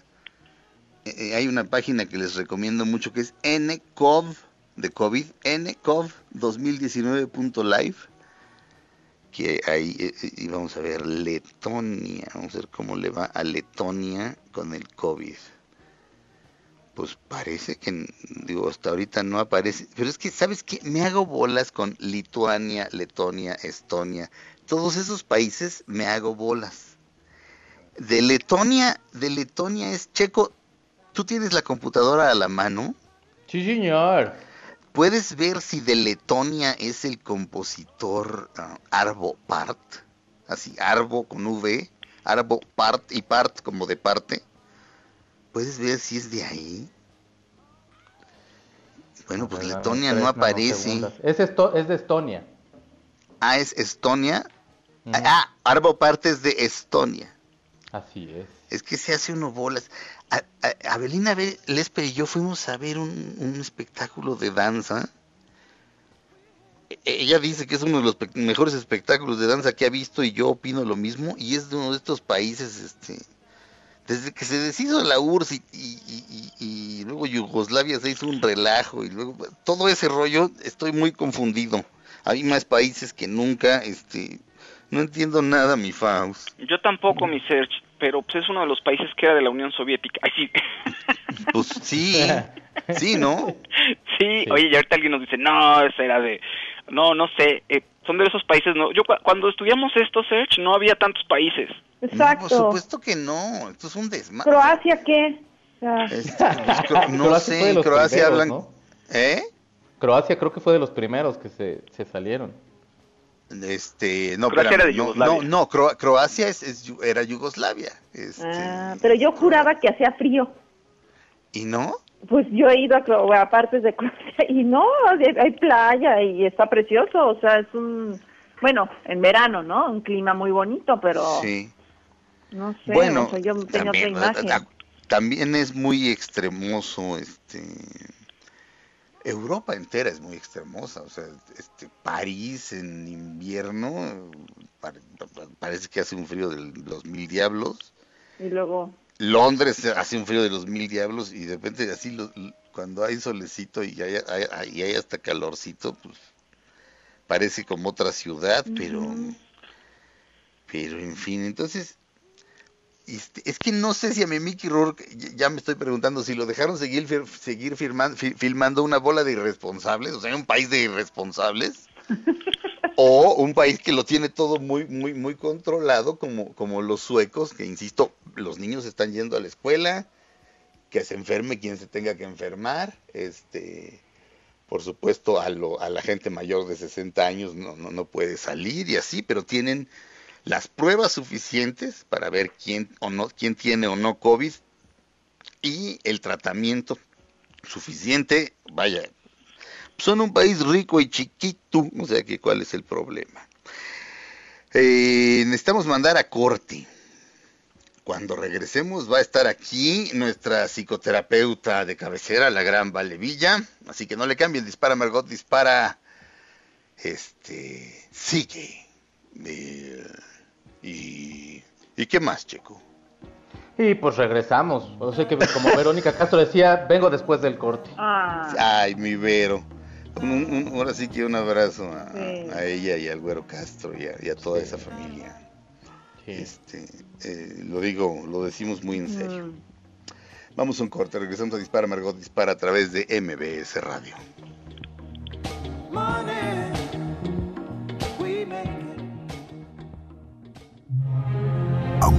Eh, eh, hay una página que les recomiendo mucho que es ncov de COVID, ncov2019.live. Que ahí, eh, eh, y vamos a ver, Letonia, vamos a ver cómo le va a Letonia con el COVID. Pues parece que, digo, hasta ahorita no aparece. Pero es que, ¿sabes qué? Me hago bolas con Lituania, Letonia, Estonia. Todos esos países me hago bolas. De Letonia, de Letonia es checo. ¿Tú tienes la computadora a la mano? Sí, señor. ¿Puedes ver si de Letonia es el compositor ah, Arvo Part? Así, Arvo con V, Arvo Part y Part como de parte. ¿Puedes ver si es de ahí? Bueno, pues Bueno, Letonia no aparece. Es, esto, es de Estonia. Ah, es Estonia. Ah, Arvo Part es de Estonia. Así es. Es que se hace uno bolas. A, a- Lesper y yo fuimos a ver un, un espectáculo de danza. E- Ella dice que es uno de los mejores espectáculos de danza que ha visto y yo opino lo mismo. Y es de uno de estos países este, desde que se deshizo la URSS y, luego Yugoslavia se hizo un relajo y luego todo ese rollo, estoy muy confundido. Hay más países que nunca, este, no entiendo nada, mi Faust. Yo tampoco, mi Serge, pero pues es uno de los países que era de la Unión Soviética. Ay, sí. Pues sí, sí, ¿no? Sí, oye, y ahorita alguien nos dice, no, ese era de, no, no sé, eh, son de esos países, no. Yo cu cuando estudiamos esto, Serge, no había tantos países. Exacto. No, por supuesto que no, esto es un desmadre. ¿Croacia qué? Ah. Este, pues, cro- no Croacia sé, los Croacia primeros, hablan... ¿no? ¿Eh? Croacia creo que fue de los primeros que se, se salieron. Este, no, Croacia espérame, era de no, Yugoslavia. no, no, Cro- Croacia es, era Yugoslavia. Este, Ah, pero yo juraba que hacía frío. ¿Y no? Pues yo he ido a, Cro- a partes de Croacia y no, hay, playa y está precioso, o sea, es un, bueno, en verano, ¿no? Un clima muy bonito, pero Sí. no sé, Bueno, o sea, yo tenía también, otra imagen. también es muy extremoso, este, Europa entera es muy extremosa, o sea, este, París en invierno pare- parece que hace un frío de los mil diablos, Y luego, Londres hace un frío de los mil diablos y de repente así lo- cuando hay solecito y hay, hay- y hay hasta calorcito, pues parece como otra ciudad, pero pero en fin, entonces este, es que no sé si a mi Mickey Rourke ya- me estoy preguntando si lo dejaron seguir seguir filmando una bola de irresponsables, o sea, un país de irresponsables. O un país que lo tiene todo muy, muy, muy controlado, como, como los suecos, que insisto, los niños están yendo a la escuela, que se enferme quien se tenga que enfermar, este, por supuesto a, lo, a la gente mayor de 60 años no, no, no puede salir y así, pero tienen las pruebas suficientes para ver quién o no, quién tiene o no COVID y el tratamiento suficiente, vaya, son un país rico y chiquito, o sea que cuál es el problema. Eh, necesitamos mandar a corte. Cuando regresemos va a estar aquí nuestra psicoterapeuta de cabecera, la gran Valevilla, así que no le cambien, dispara Margot, dispara, este, sigue. Eh, y, ¿Y qué más, Checo? Y pues regresamos. O sea que como Verónica Castro decía, vengo después del corte. ah, Ay, mi Vero. Un- un- un- ahora sí que un abrazo a, Sí. a ella y al güero Castro y a, y a toda Sí. esa familia. Sí. Este, eh, lo digo, lo decimos muy en serio. mm. Vamos a un corte, regresamos a Dispara Margot Dispara a través de MBS Radio.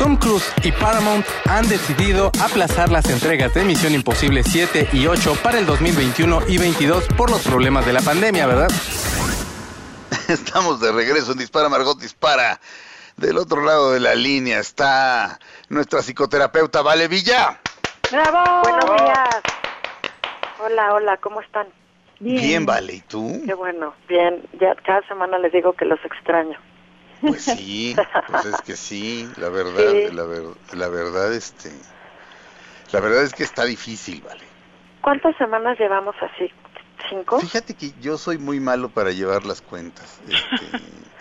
Tom Cruise y Paramount han decidido aplazar las entregas de Misión Imposible 7 y 8 para el 2021 y 22 por los problemas de la pandemia, ¿verdad? Estamos de regreso en Dispara Margot Dispara. Del otro lado de la línea está nuestra psicoterapeuta Vale Villa. ¡Bravo! Buenos días. Hola, hola, ¿cómo están? Bien. Bien, Vale, ¿y tú? Qué bueno, bien. Ya cada semana les digo que los extraño. Pues sí, pues es que sí, la verdad, Sí. la, ver- la verdad, este, la verdad es que está difícil, Vale. ¿Cuántas semanas llevamos así? ¿Cinco? Fíjate que yo soy muy malo para llevar las cuentas. este,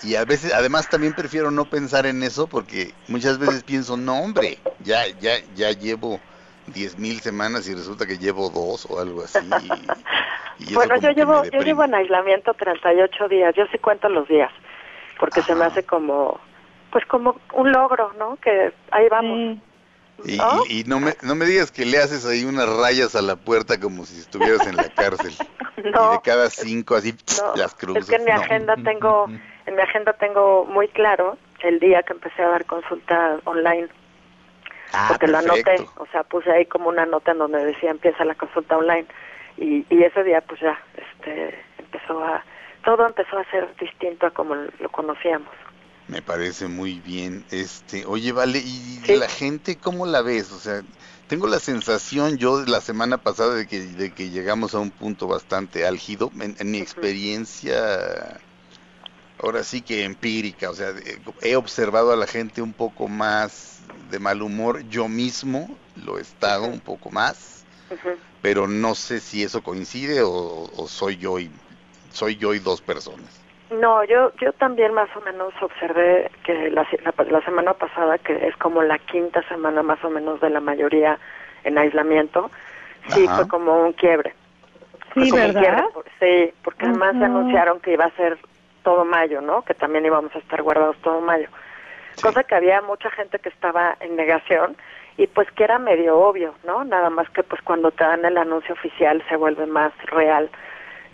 y a veces, además también prefiero no pensar en eso porque muchas veces pienso, no hombre, ya, ya, ya llevo diez mil semanas y resulta que llevo dos o algo así. y- y eso bueno, yo llevo, yo llevo en aislamiento 38 días. Yo sí cuento los días, porque se me hace como, pues como un logro, ¿no? Que ahí vamos. Sí. Y, ¿No? y- y no, me, no me digas que le haces ahí unas rayas a la puerta como si estuvieras en la cárcel. Y de No, cada cinco así no. las cruzas. Es que en mi No. agenda tengo, en mi agenda tengo muy claro el día que empecé a dar consulta online. Ah, porque lo anoté, o sea, puse ahí como una nota en donde decía empieza la consulta online y, y ese día pues ya, este, empezó a, todo empezó a ser distinto a como lo conocíamos. Me parece muy bien. Este, oye, vale, ¿y Sí. la gente cómo la ves? O sea, tengo la sensación yo la semana pasada de que, de que llegamos a un punto bastante álgido en, mi experiencia ahora sí que empírica, o sea, he observado a la gente un poco más de mal humor, yo mismo lo he estado un poco más, pero no sé si eso coincide o, soy yo y soy yo y dos personas. No, yo yo también más o menos observé que la, la, semana pasada, que es como la quinta semana más o menos de la mayoría en aislamiento, sí fue como un quiebre. Sí, ¿verdad? sí, porque además se anunciaron que iba a ser todo mayo, ¿no? Que también íbamos a estar guardados todo mayo. Cosa que había mucha gente que estaba en negación y pues que era medio obvio, ¿no? Nada más que pues cuando te dan el anuncio oficial se vuelve más real.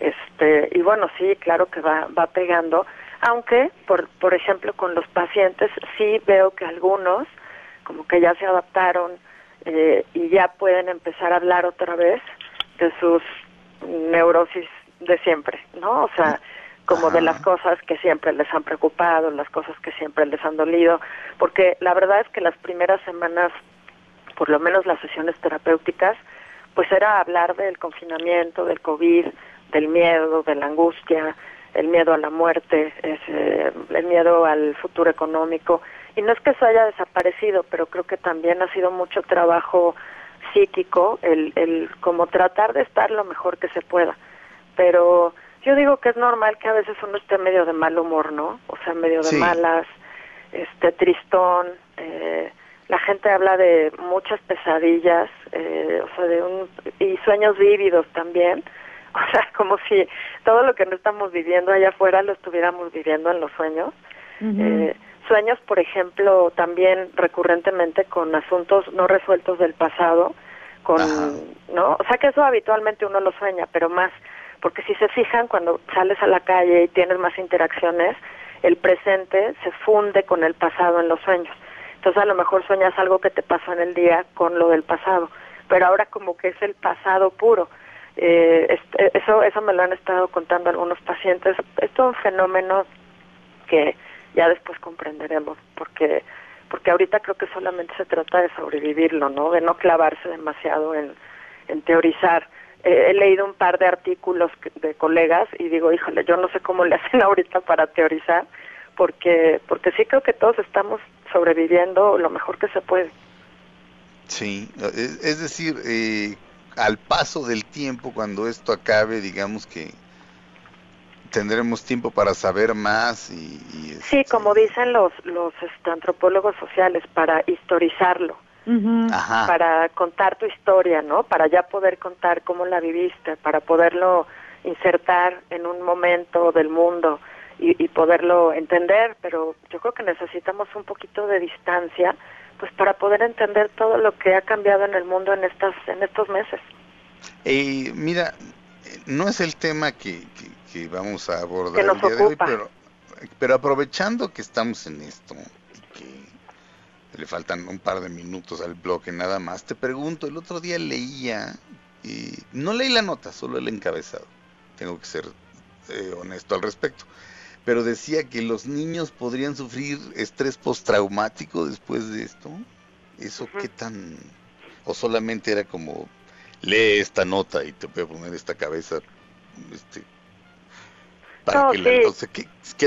Este, y bueno, sí, claro que va va pegando, aunque por por ejemplo con los pacientes sí veo que algunos como que ya se adaptaron eh, y ya pueden empezar a hablar otra vez de sus neurosis de siempre, ¿no? O sea, como de las cosas que siempre les han preocupado, las cosas que siempre les han dolido, porque la verdad es que las primeras semanas, por lo menos las sesiones terapéuticas, pues era hablar del confinamiento, del COVID, del miedo, de la angustia, el miedo a la muerte, ese, el miedo al futuro económico. Y no es que eso haya desaparecido, pero creo que también ha sido mucho trabajo psíquico, el, el como tratar de estar lo mejor que se pueda. Pero yo digo que es normal que a veces uno esté medio de mal humor, ¿no? O sea, medio de malas, este, tristón. Eh, la gente habla de muchas pesadillas, eh, o sea, de un y sueños vívidos también. O sea, como si todo lo que no estamos viviendo allá afuera lo estuviéramos viviendo en los sueños. eh, sueños, por ejemplo, también recurrentemente con asuntos no resueltos del pasado, con, ¿no? O sea, que eso habitualmente uno lo sueña, pero más porque si se fijan, cuando sales a la calle y tienes más interacciones, el presente se funde con el pasado en los sueños. Entonces a lo mejor sueñas algo que te pasó en el día con lo del pasado, pero ahora como que es el pasado puro. Eh, eso, eso me lo han estado contando algunos pacientes. Es un fenómeno que ya después comprenderemos, porque porque ahorita creo que solamente se trata de sobrevivirlo, ¿no? De no clavarse demasiado en, en teorizar he leído un par de artículos de colegas y digo, híjole, yo no sé cómo le hacen ahorita para teorizar, porque, porque sí creo que todos estamos sobreviviendo lo mejor que se puede. Sí, es, decir, eh, al paso del tiempo, cuando esto acabe, digamos que tendremos tiempo para saber más y, sí, como este dicen los los este, antropólogos sociales, para historizarlo. Para contar tu historia, ¿no? Para ya poder contar cómo la viviste, para poderlo insertar en un momento del mundo y, poderlo entender, pero yo creo que necesitamos un poquito de distancia, pues para poder entender todo lo que ha cambiado en el mundo en estas en estos meses. Y mira, no es el tema que, que, vamos a abordar el día de hoy, pero, pero aprovechando que estamos en esto, le faltan un par de minutos al bloque nada más. Te pregunto, el otro día leía, y no leí la nota, solo el encabezado, tengo que ser eh, honesto al respecto, pero decía que los niños podrían sufrir estrés postraumático después de esto. ¿Eso qué tan...? ¿O solamente era como, lee esta nota y te voy a poner esta cabeza este, para que la...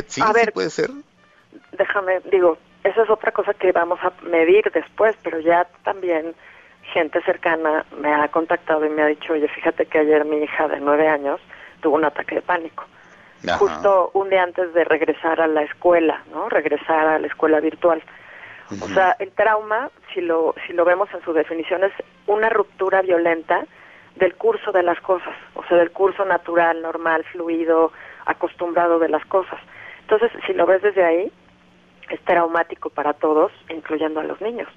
sí, puede ser? Déjame, digo, esa es otra cosa que vamos a medir después, pero ya también gente cercana me ha contactado y me ha dicho, oye, fíjate que ayer mi hija de nueve años tuvo un ataque de pánico. Justo un día antes de regresar a la escuela, ¿no? Regresar a la escuela virtual. O sea, el trauma, si lo, si lo vemos en su definición, es una ruptura violenta del curso de las cosas, o sea, del curso natural, normal, fluido, acostumbrado de las cosas. Entonces, si lo ves desde ahí, es traumático para todos, incluyendo a los niños,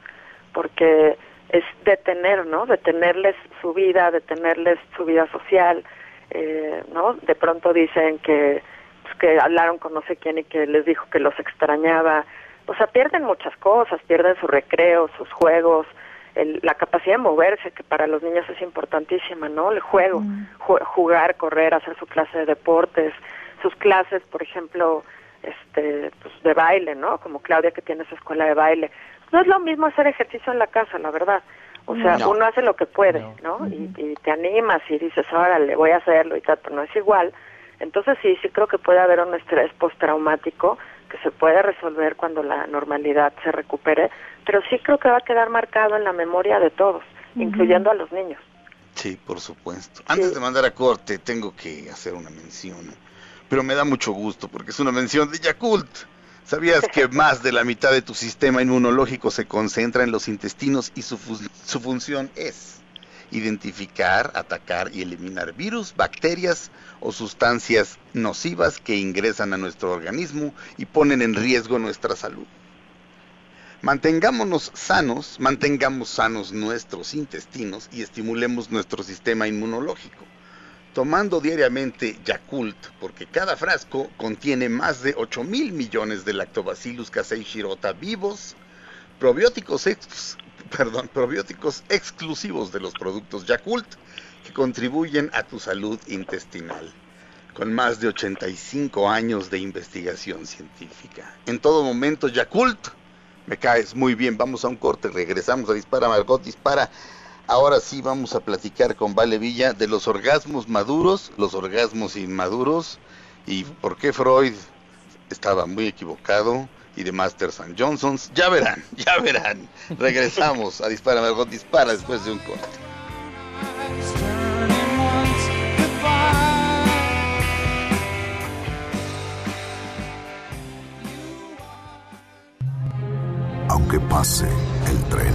porque es detener, ¿no? Detenerles su vida, detenerles su vida social, eh, ¿no? De pronto dicen que, pues, que hablaron con no sé quién y que les dijo que los extrañaba. O sea, pierden muchas cosas, pierden su recreo, sus juegos, el, la capacidad de moverse, que para los niños es importantísima, ¿no? El juego, mm. jugar, correr, hacer su clase de deportes, sus clases, por ejemplo, este pues de baile, ¿no? Como Claudia que tiene su escuela de baile. No es lo mismo hacer ejercicio en la casa, la verdad. O sea, No. uno hace lo que puede, No. ¿no? Y, y te animas y dices, ahora le voy a hacerlo y tal, pero no es igual. Entonces sí, sí creo que puede haber un estrés postraumático que se puede resolver cuando la normalidad se recupere, pero sí creo que va a quedar marcado en la memoria de todos, incluyendo a los niños. Sí, por supuesto. Antes de mandar a corte, tengo que hacer una mención. Pero me da mucho gusto porque es una mención de Yakult. ¿Sabías que más de la mitad de tu sistema inmunológico se concentra en los intestinos y su, su función es identificar, atacar y eliminar virus, bacterias o sustancias nocivas que ingresan a nuestro organismo y ponen en riesgo nuestra salud? Mantengámonos sanos, mantengamos sanos nuestros intestinos y estimulemos nuestro sistema inmunológico. Tomando diariamente Yakult, porque cada frasco contiene más de 8 mil millones de lactobacillus casei shirota vivos, probióticos, exclusivos de los productos Yakult que contribuyen a tu salud intestinal con más de 85 años de investigación científica. En todo momento, Yakult, me caes muy bien. Vamos a un corte, regresamos a Dispara Margot Dispara. Ahora sí vamos a platicar con Vale Villa de los orgasmos maduros, los orgasmos inmaduros y por qué Freud estaba muy equivocado y de Masters and Johnsons. Ya verán, ya verán. Regresamos a Dispara Margot Dispara después de un corte. Aunque pase el tren,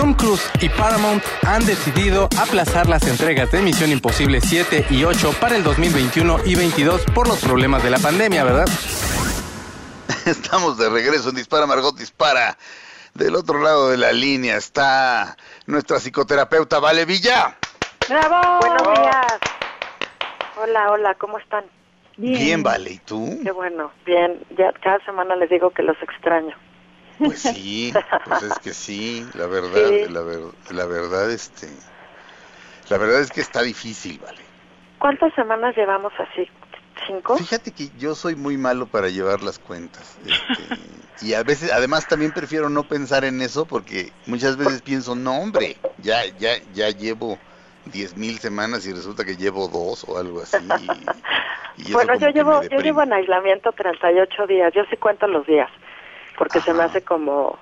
Tom Cruise y Paramount han decidido aplazar las entregas de Misión Imposible 7 y 8 para el 2021 y 22 por los problemas de la pandemia, ¿verdad? Estamos de regreso en Dispara Margot Dispara. Del otro lado de la línea está nuestra psicoterapeuta Vale Villa. ¡Bravo! Buenos días. Hola, hola, ¿cómo están? Bien, Vale, ¿y tú? Qué bueno, bien. Ya cada semana les digo que los extraño. Pues sí, pues es que sí, la verdad, Sí. la, ver- la verdad, este, la verdad es que está difícil, Vale. ¿Cuántas semanas llevamos así? ¿Cinco? Fíjate que yo soy muy malo para llevar las cuentas. este, y a veces, además también prefiero no pensar en eso porque muchas veces pienso, no hombre, ya, ya, ya llevo diez mil semanas y resulta que llevo dos o algo así. y- y eso Bueno, yo llevo, yo llevo en aislamiento 38 días. Yo sí cuento los días, porque se me hace como,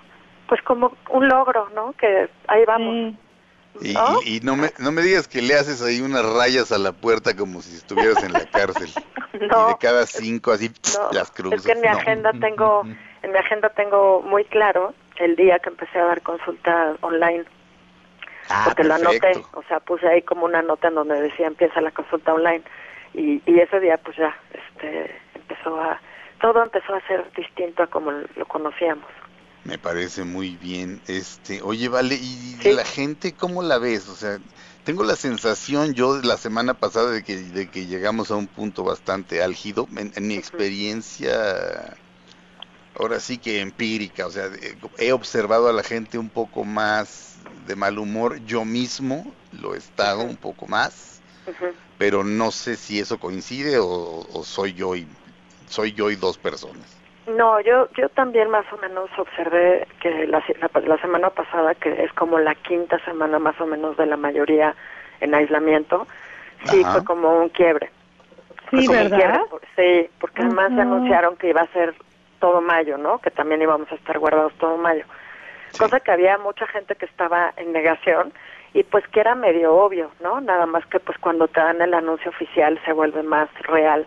pues como un logro, ¿no? Que ahí vamos. Y, ¿No? y- y no, me, no me digas que le haces ahí unas rayas a la puerta como si estuvieras en la cárcel. Y No, de cada cinco así no. las cruzas. es que en mi No. agenda tengo, en mi agenda tengo muy claro el día que empecé a dar consulta online. Ah, porque lo anoté, perfecto. o sea, puse ahí como una nota en donde decía empieza la consulta online y, y ese día pues ya, este, empezó a, todo empezó a ser distinto a como lo conocíamos. Me parece muy bien. Este, oye, vale, ¿y Sí. la gente cómo la ves? O sea, tengo la sensación yo de la semana pasada de que, de que llegamos a un punto bastante álgido. En, en mi experiencia, ahora sí que empírica, o sea, he observado a la gente un poco más de mal humor. Yo mismo lo he estado un poco más, pero no sé si eso coincide o, o soy yo y soy yo y dos personas. No, yo yo también más o menos observé que la, se- la, la semana pasada, que es como la quinta semana más o menos de la mayoría en aislamiento, sí Ajá. fue como un quiebre. Sí, como un ¿verdad? quiebre, por- sí, porque además Ajá. anunciaron que iba a ser todo mayo, ¿no? Que también íbamos a estar guardados todo mayo. Cosa que había mucha gente que estaba en negación y pues que era medio obvio, ¿no? Nada más que pues cuando te dan el anuncio oficial se vuelve más real.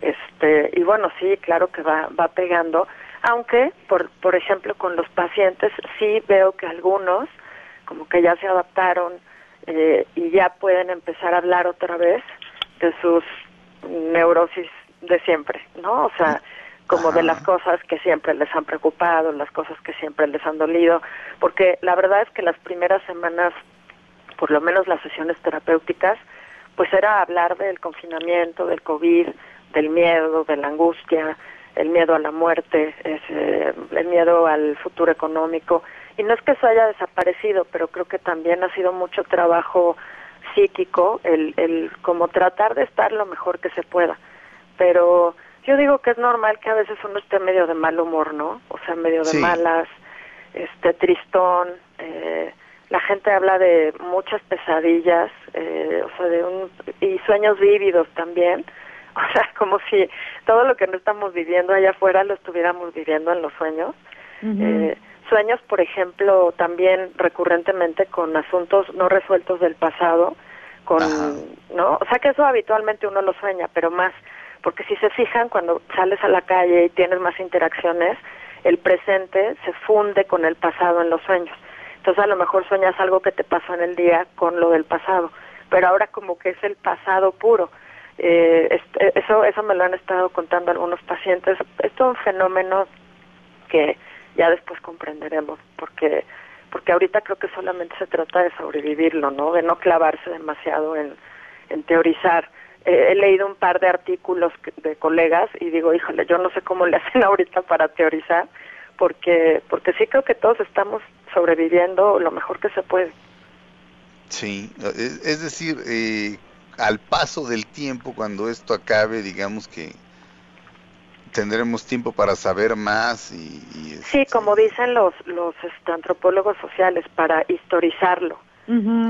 Este, y bueno, sí, claro que va va pegando, aunque por por ejemplo con los pacientes sí veo que algunos como que ya se adaptaron eh, y ya pueden empezar a hablar otra vez de sus neurosis de siempre, ¿no? O sea, como de las cosas que siempre les han preocupado, las cosas que siempre les han dolido, porque la verdad es que las primeras semanas, por lo menos las sesiones terapéuticas, pues era hablar del confinamiento, del COVID, del miedo, de la angustia, el miedo a la muerte, ese, el miedo al futuro económico. Y no es que eso haya desaparecido, pero creo que también ha sido mucho trabajo psíquico, el, el como tratar de estar lo mejor que se pueda. Pero yo digo que es normal que a veces uno esté medio de mal humor, ¿no? O sea, medio de malas, este, tristón. Eh, la gente habla de muchas pesadillas, eh, o sea, de un, y sueños vívidos también. O sea, como si todo lo que no estamos viviendo allá afuera lo estuviéramos viviendo en los sueños. eh, sueños, por ejemplo, también recurrentemente con asuntos no resueltos del pasado, con, ¿no? O sea, que eso habitualmente uno lo sueña, pero más, porque si se fijan, cuando sales a la calle y tienes más interacciones, el presente se funde con el pasado en los sueños. Entonces a lo mejor sueñas algo que te pasó en el día con lo del pasado, pero ahora como que es el pasado puro. Eh, este, eso, eso me lo han estado contando algunos pacientes. Es un fenómeno que ya después comprenderemos, porque porque ahorita creo que solamente se trata de sobrevivirlo, ¿no? De no clavarse demasiado en, en teorizar. Eh, he leído un par de artículos de colegas y digo, híjole, yo no sé cómo le hacen ahorita para teorizar, porque porque sí creo que todos estamos sobreviviendo lo mejor que se puede. Sí, es decir, eh, al paso del tiempo, cuando esto acabe, digamos que tendremos tiempo para saber más y, y es- Sí, como dicen los los este, antropólogos sociales, para historizarlo.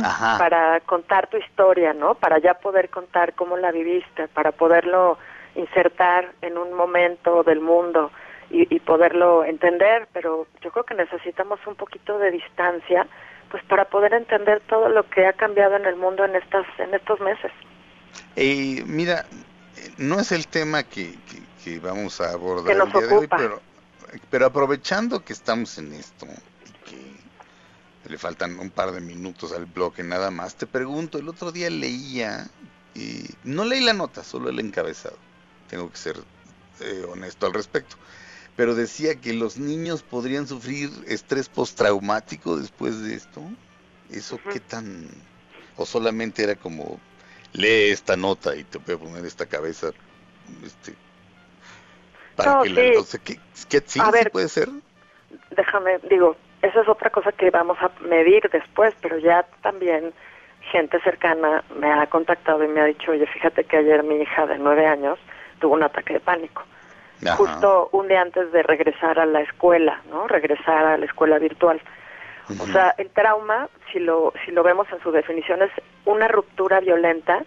Ajá. para contar tu historia, ¿no? Para ya poder contar cómo la viviste, para poderlo insertar en un momento del mundo y, y poderlo entender, pero yo creo que necesitamos un poquito de distancia, pues para poder entender todo lo que ha cambiado en el mundo en estas en estos meses. Eh, mira, no es el tema que, que- que vamos a abordar el día de hoy, pero, pero aprovechando que estamos en esto y que le faltan un par de minutos al bloque nada más, te pregunto, el otro día leía, y no leí la nota, solo el encabezado, tengo que ser eh, honesto al respecto, pero decía que los niños podrían sufrir estrés postraumático después de esto. ¿Eso qué tan...? ¿O solamente era como, lee esta nota y te voy a poner esta cabeza este, para No, que la- sí. sea, ¿qué, qué- sí, A sí ver. puede ser? Déjame, digo, esa es otra cosa que vamos a medir después, pero ya también gente cercana me ha contactado y me ha dicho, oye, fíjate que ayer mi hija de nueve años tuvo un ataque de pánico. Ajá. justo un día antes de regresar a la escuela, ¿no? Regresar a la escuela virtual. O sea, el trauma, si lo, si lo vemos en su definición, es una ruptura violenta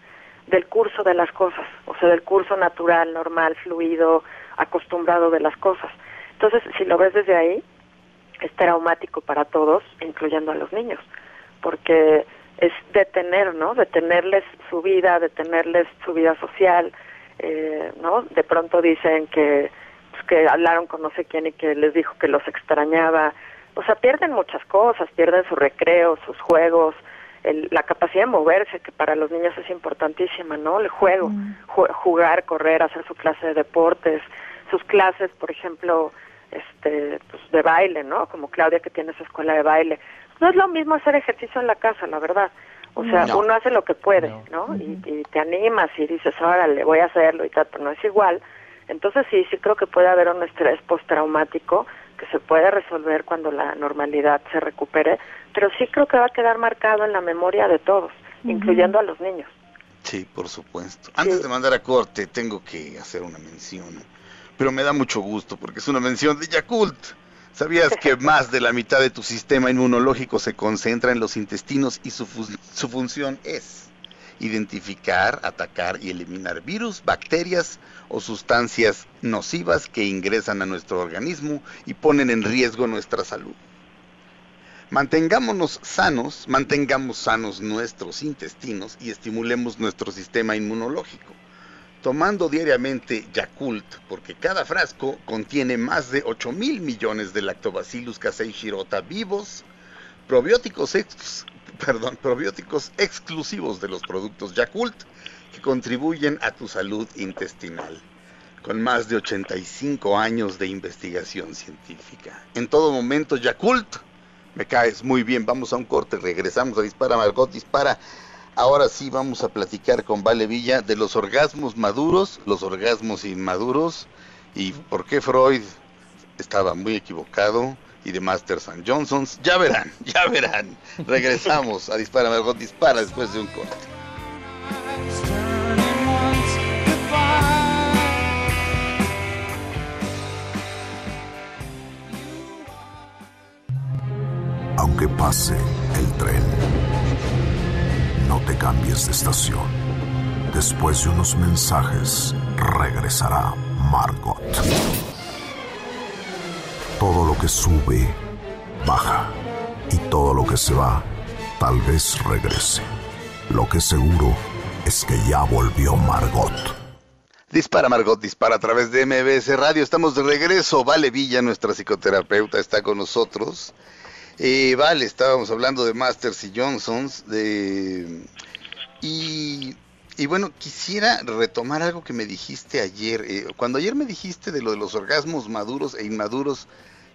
del curso de las cosas, o sea, del curso natural, normal, fluido, acostumbrado de las cosas. Entonces, si lo ves desde ahí, es traumático para todos, incluyendo a los niños, porque es detener, ¿no? Detenerles su vida, detenerles su vida social, eh, ¿no? De pronto dicen que, pues, que hablaron con no sé quién y que les dijo que los extrañaba. O sea, pierden muchas cosas, pierden su recreo, sus juegos, el- la capacidad de moverse, que para los niños es importantísima, ¿no? El juego, ju- jugar, correr, hacer su clase de deportes, sus clases, por ejemplo, este, pues, de baile, ¿no? Como Claudia que tiene su escuela de baile. No es lo mismo hacer ejercicio en la casa, la verdad. O sea, No. uno hace lo que puede, ¿no? Y, y te animas y dices, órale, voy a hacerlo y tal, pero no es igual. Entonces sí, sí creo que puede haber un estrés postraumático que se puede resolver cuando la normalidad se recupere, pero sí creo que va a quedar marcado en la memoria de todos, incluyendo a los niños. Sí, por supuesto. Antes de mandar a corte, tengo que hacer una mención. Pero me da mucho gusto porque es una mención de Yakult. ¿Sabías que más de la mitad de tu sistema inmunológico se concentra en los intestinos y su, fu- su función es identificar, atacar y eliminar virus, bacterias o sustancias nocivas que ingresan a nuestro organismo y ponen en riesgo nuestra salud? Mantengámonos sanos, mantengamos sanos nuestros intestinos y estimulemos nuestro sistema inmunológico. Tomando diariamente Yakult, porque cada frasco contiene más de 8 mil millones de lactobacillus casei shirota vivos, probióticos, exclusivos de los productos Yakult que contribuyen a tu salud intestinal, con más de 85 años de investigación científica. En todo momento, Yakult, me caes muy bien. Vamos a un corte, regresamos a Dispara Margot Dispara. Ahora sí vamos a platicar con Vale Villa de los orgasmos maduros, los orgasmos inmaduros y por qué Freud estaba muy equivocado y de Masters and Johnsons. Ya verán, ya verán. Regresamos a Dispara Margot Dispara después de un corte. Aunque pase no te cambies de estación. Después de unos mensajes, regresará Margot. Todo lo que sube, baja. Y todo lo que se va, tal vez regrese. Lo que seguro es que ya volvió Margot. Dispara Margot, dispara a través de MBS Radio. Estamos de regreso. Vale Villa, nuestra psicoterapeuta, está con nosotros. Eh, vale, estábamos hablando de Masters y Johnsons. De... Y, y bueno, quisiera retomar algo que me dijiste ayer. Eh, cuando ayer me dijiste de lo de los orgasmos maduros e inmaduros,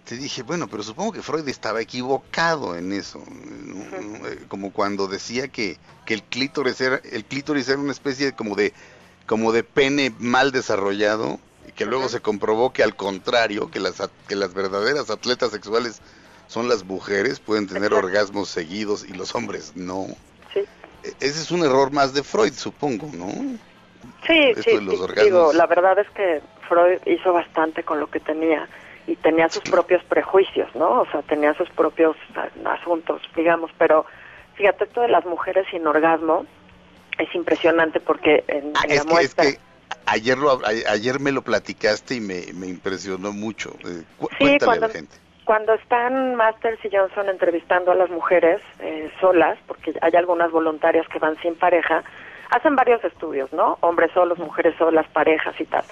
te dije, bueno, pero supongo que Freud estaba equivocado en eso. ¿no? Eh, Como cuando decía que, que el clítoris era, el clítoris era una especie de, como de como de pene mal desarrollado y que luego se comprobó que al contrario, que las, que las verdaderas atletas sexuales son las mujeres, pueden tener orgasmos seguidos y los hombres no. Sí. E- Ese es un error más de Freud, supongo, ¿no? Sí, Esto sí, de los orgasmos. digo, la verdad es que Freud hizo bastante con lo que tenía y tenía sus propios prejuicios, ¿no? O sea, tenía sus propios asuntos, digamos, pero fíjate, esto de las mujeres sin orgasmo es impresionante porque en, Ah, en es la que, es muestra... que ayer, lo, ayer me lo platicaste y me, me impresionó mucho. Eh, cu- Sí, cuéntale cuando, a la gente. Cuando están Masters y Johnson entrevistando a las mujeres eh, solas, porque hay algunas voluntarias que van sin pareja, hacen varios estudios, ¿no? Hombres solos, mujeres solas, parejas y tal.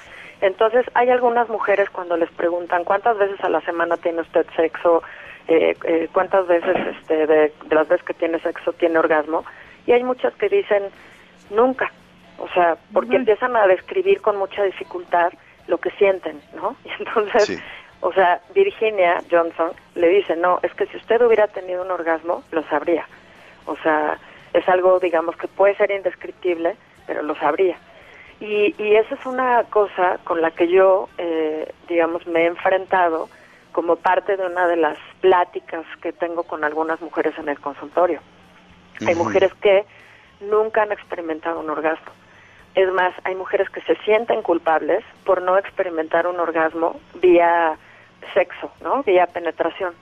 Entonces, hay algunas mujeres cuando les preguntan cuántas veces a la semana tiene usted sexo, eh, eh, cuántas veces este, de, de las veces que tiene sexo tiene orgasmo, y hay muchas que dicen nunca, o sea, porque empiezan a describir con mucha dificultad lo que sienten, ¿no? Y entonces, Sí. O sea, Virginia Johnson le dice, no, es que si usted hubiera tenido un orgasmo, lo sabría. O sea, es algo, digamos, que puede ser indescriptible, pero lo sabría. Y, y esa es una cosa con la que yo, eh, digamos, me he enfrentado como parte de una de las pláticas que tengo con algunas mujeres en el consultorio. Hay mujeres que nunca han experimentado un orgasmo. Es más, hay mujeres que se sienten culpables por no experimentar un orgasmo vía sexo, ¿no? Vía penetración.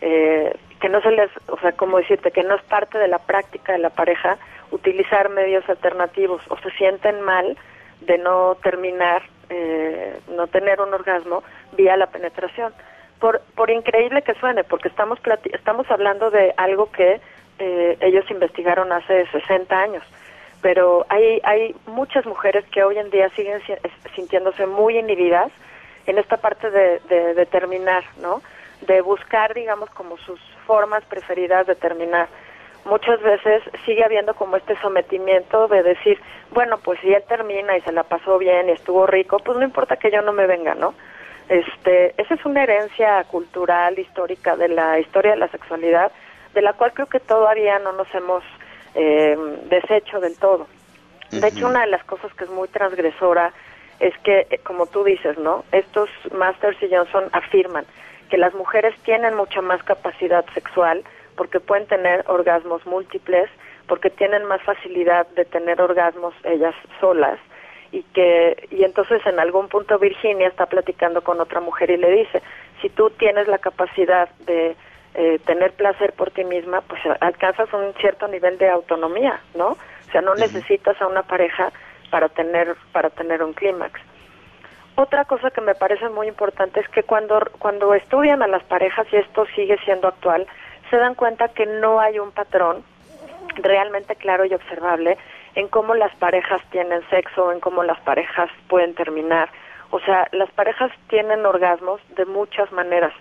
Eh, que no se les, o sea, como decirte, que no es parte de la práctica de la pareja utilizar medios alternativos o se sienten mal de no terminar, eh, no tener un orgasmo vía la penetración. Por, por increíble que suene, porque estamos, estamos hablando de algo que eh, ellos investigaron hace 60 años pero hay, hay muchas mujeres que hoy en día siguen sintiéndose muy inhibidas en esta parte de, de, de terminar, ¿no? De buscar, digamos, como sus formas preferidas de terminar. Muchas veces sigue habiendo como este sometimiento de decir, bueno, pues si él termina y se la pasó bien y estuvo rico, pues no importa que yo no me venga, ¿no? Este, esa es una herencia cultural, histórica de la historia de la sexualidad, de la cual creo que todavía no nos hemos eh, deshecho del todo. De hecho, una de las cosas que es muy transgresora es que, eh, como tú dices, ¿no? Estos Masters y Johnson afirman que las mujeres tienen mucha más capacidad sexual porque pueden tener orgasmos múltiples, porque tienen más facilidad de tener orgasmos ellas solas y que y entonces en algún punto Virginia está platicando con otra mujer y le dice, si tú tienes la capacidad de eh, tener placer por ti misma, pues alcanzas un cierto nivel de autonomía, ¿no? O sea, no necesitas a una pareja para tener para tener un clímax. Otra cosa que me parece muy importante es que cuando cuando estudian a las parejas y esto sigue siendo actual, se dan cuenta que no hay un patrón realmente claro y observable en cómo las parejas tienen sexo, en cómo las parejas pueden terminar. O sea, las parejas tienen orgasmos de muchas maneras.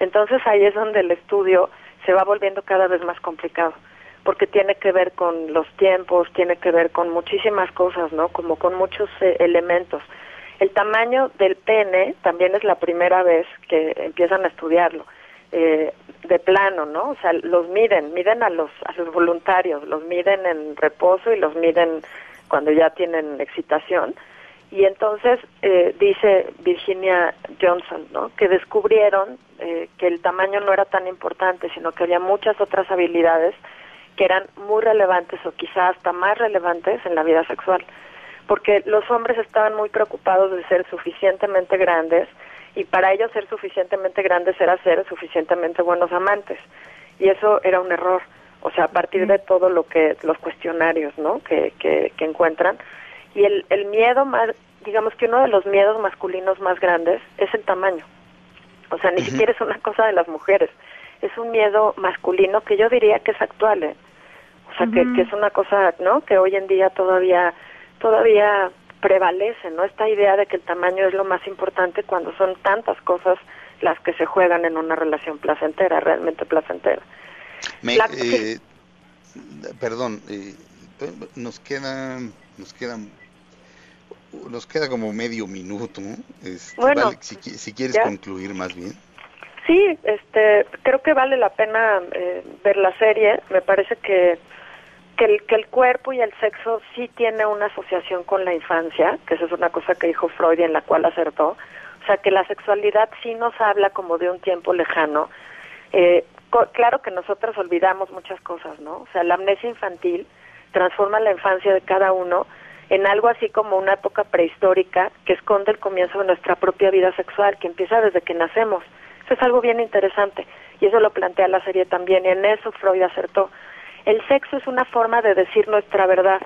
Entonces ahí es donde el estudio se va volviendo cada vez más complicado, porque tiene que ver con los tiempos, tiene que ver con muchísimas cosas, ¿no? Como con muchos eh, elementos. El tamaño del pene también es la primera vez que empiezan a estudiarlo. eh, de plano, ¿no? O sea, los miden, miden a los, a los voluntarios, los miden en reposo y los miden cuando ya tienen excitación. Y entonces eh, dice Virginia Johnson, ¿no? Que descubrieron eh, que el tamaño no era tan importante, sino que había muchas otras habilidades que eran muy relevantes o quizá hasta más relevantes en la vida sexual. Porque los hombres estaban muy preocupados de ser suficientemente grandes y para ellos ser suficientemente grandes era ser suficientemente buenos amantes. Y eso era un error. O sea, a partir de todo lo que los cuestionarios, ¿no? Que, que, que encuentran. Y el, el miedo más, digamos que uno de los miedos masculinos más grandes es el tamaño. O sea, ni siquiera es una cosa de las mujeres. Es un miedo masculino que yo diría que es actual, ¿eh? O sea, que, que es una cosa, ¿no? Que hoy en día todavía, todavía prevalece, ¿no? Esta idea de que el tamaño es lo más importante cuando son tantas cosas las que se juegan en una relación placentera, realmente placentera. Me, La- eh, perdón, eh, nos queda, nos queda, nos queda como medio minuto. ¿no? Este, Bueno, vale, si, si quieres ya. concluir más bien. Sí, este, creo que vale la pena eh, ver la serie. Me parece que que el, que el cuerpo y el sexo sí tiene una asociación con la infancia, que eso es una cosa que dijo Freud y en la cual acertó. O sea, que la sexualidad sí nos habla como de un tiempo lejano. Eh, claro que nosotros olvidamos muchas cosas, ¿no? O sea, la amnesia infantil transforma la infancia de cada uno en algo así como una época prehistórica que esconde el comienzo de nuestra propia vida sexual, que empieza desde que nacemos. Eso es algo bien interesante y eso lo plantea la serie también y en eso Freud acertó. El sexo es una forma de decir nuestra verdad,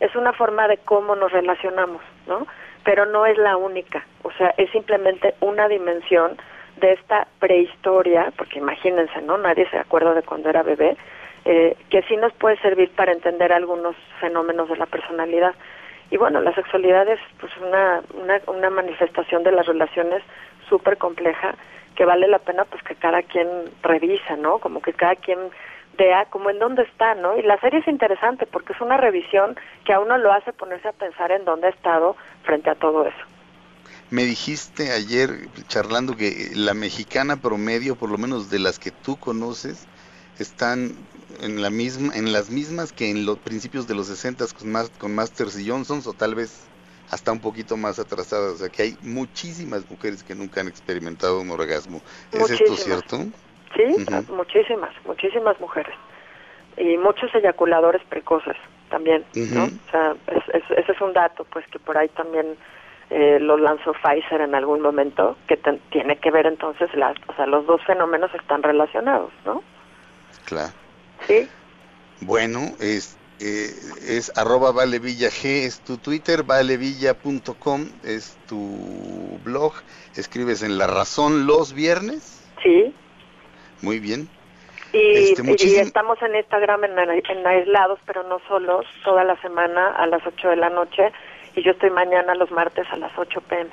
es una forma de cómo nos relacionamos, ¿no? Pero no es la única, o sea, es simplemente una dimensión de esta prehistoria, porque imagínense, ¿no? Nadie se acuerda de cuando era bebé, eh, que sí nos puede servir para entender algunos fenómenos de la personalidad. Y bueno, la sexualidad es pues una, una, una manifestación de las relaciones súper compleja que vale la pena pues que cada quien revisa, ¿no? Como que cada quien vea como en dónde está, ¿no? Y la serie es interesante porque es una revisión que a uno lo hace ponerse a pensar en dónde ha estado frente a todo eso. Me dijiste ayer charlando que la mexicana promedio, por lo menos de las que tú conoces, están en la misma, en las mismas que en los principios de los 60 con, Masters y Johnsons o tal vez hasta un poquito más atrasadas, o sea que hay muchísimas mujeres que nunca han experimentado un orgasmo. ¿Es esto cierto? Sí, Ujú. muchísimas, muchísimas mujeres. Y muchos eyaculadores precoces también, ¿no? O sea, es- es- ese es un dato, pues, que por ahí también eh, lo lanzó Pfizer en algún momento, que ten- tiene que ver entonces, las, o sea, los dos fenómenos están relacionados, ¿no? Claro. Sí. Bueno, es, eh, es arroba valevilla G, es tu Twitter, valevilla.com es tu blog, escribes en La Razón los viernes. Sí. Muy bien. Y, Este, y estamos en Instagram en, en aislados, pero no solos, toda la semana a las 8 de la noche. Y yo estoy mañana los martes a las 8 pm.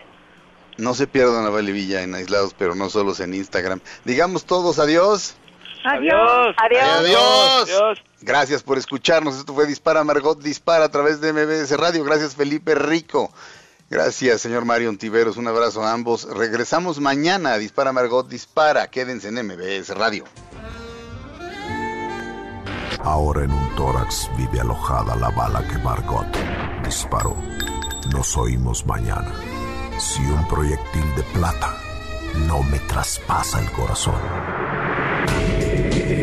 No se pierdan a Valevilla en Aislados, pero no solos en Instagram. Digamos todos adiós. Adiós. Adiós. Adiós. Gracias por escucharnos. Esto fue Dispara Margot Dispara a través de MBS Radio. Gracias Felipe Rico. Gracias señor Mario Ontiveros. Un abrazo a ambos. Regresamos mañana a Dispara Margot Dispara. Quédense en MBS Radio. Ahora en un tórax vive alojada la bala que Margot disparó. Nos oímos mañana. Si un proyectil de plata no me traspasa el corazón.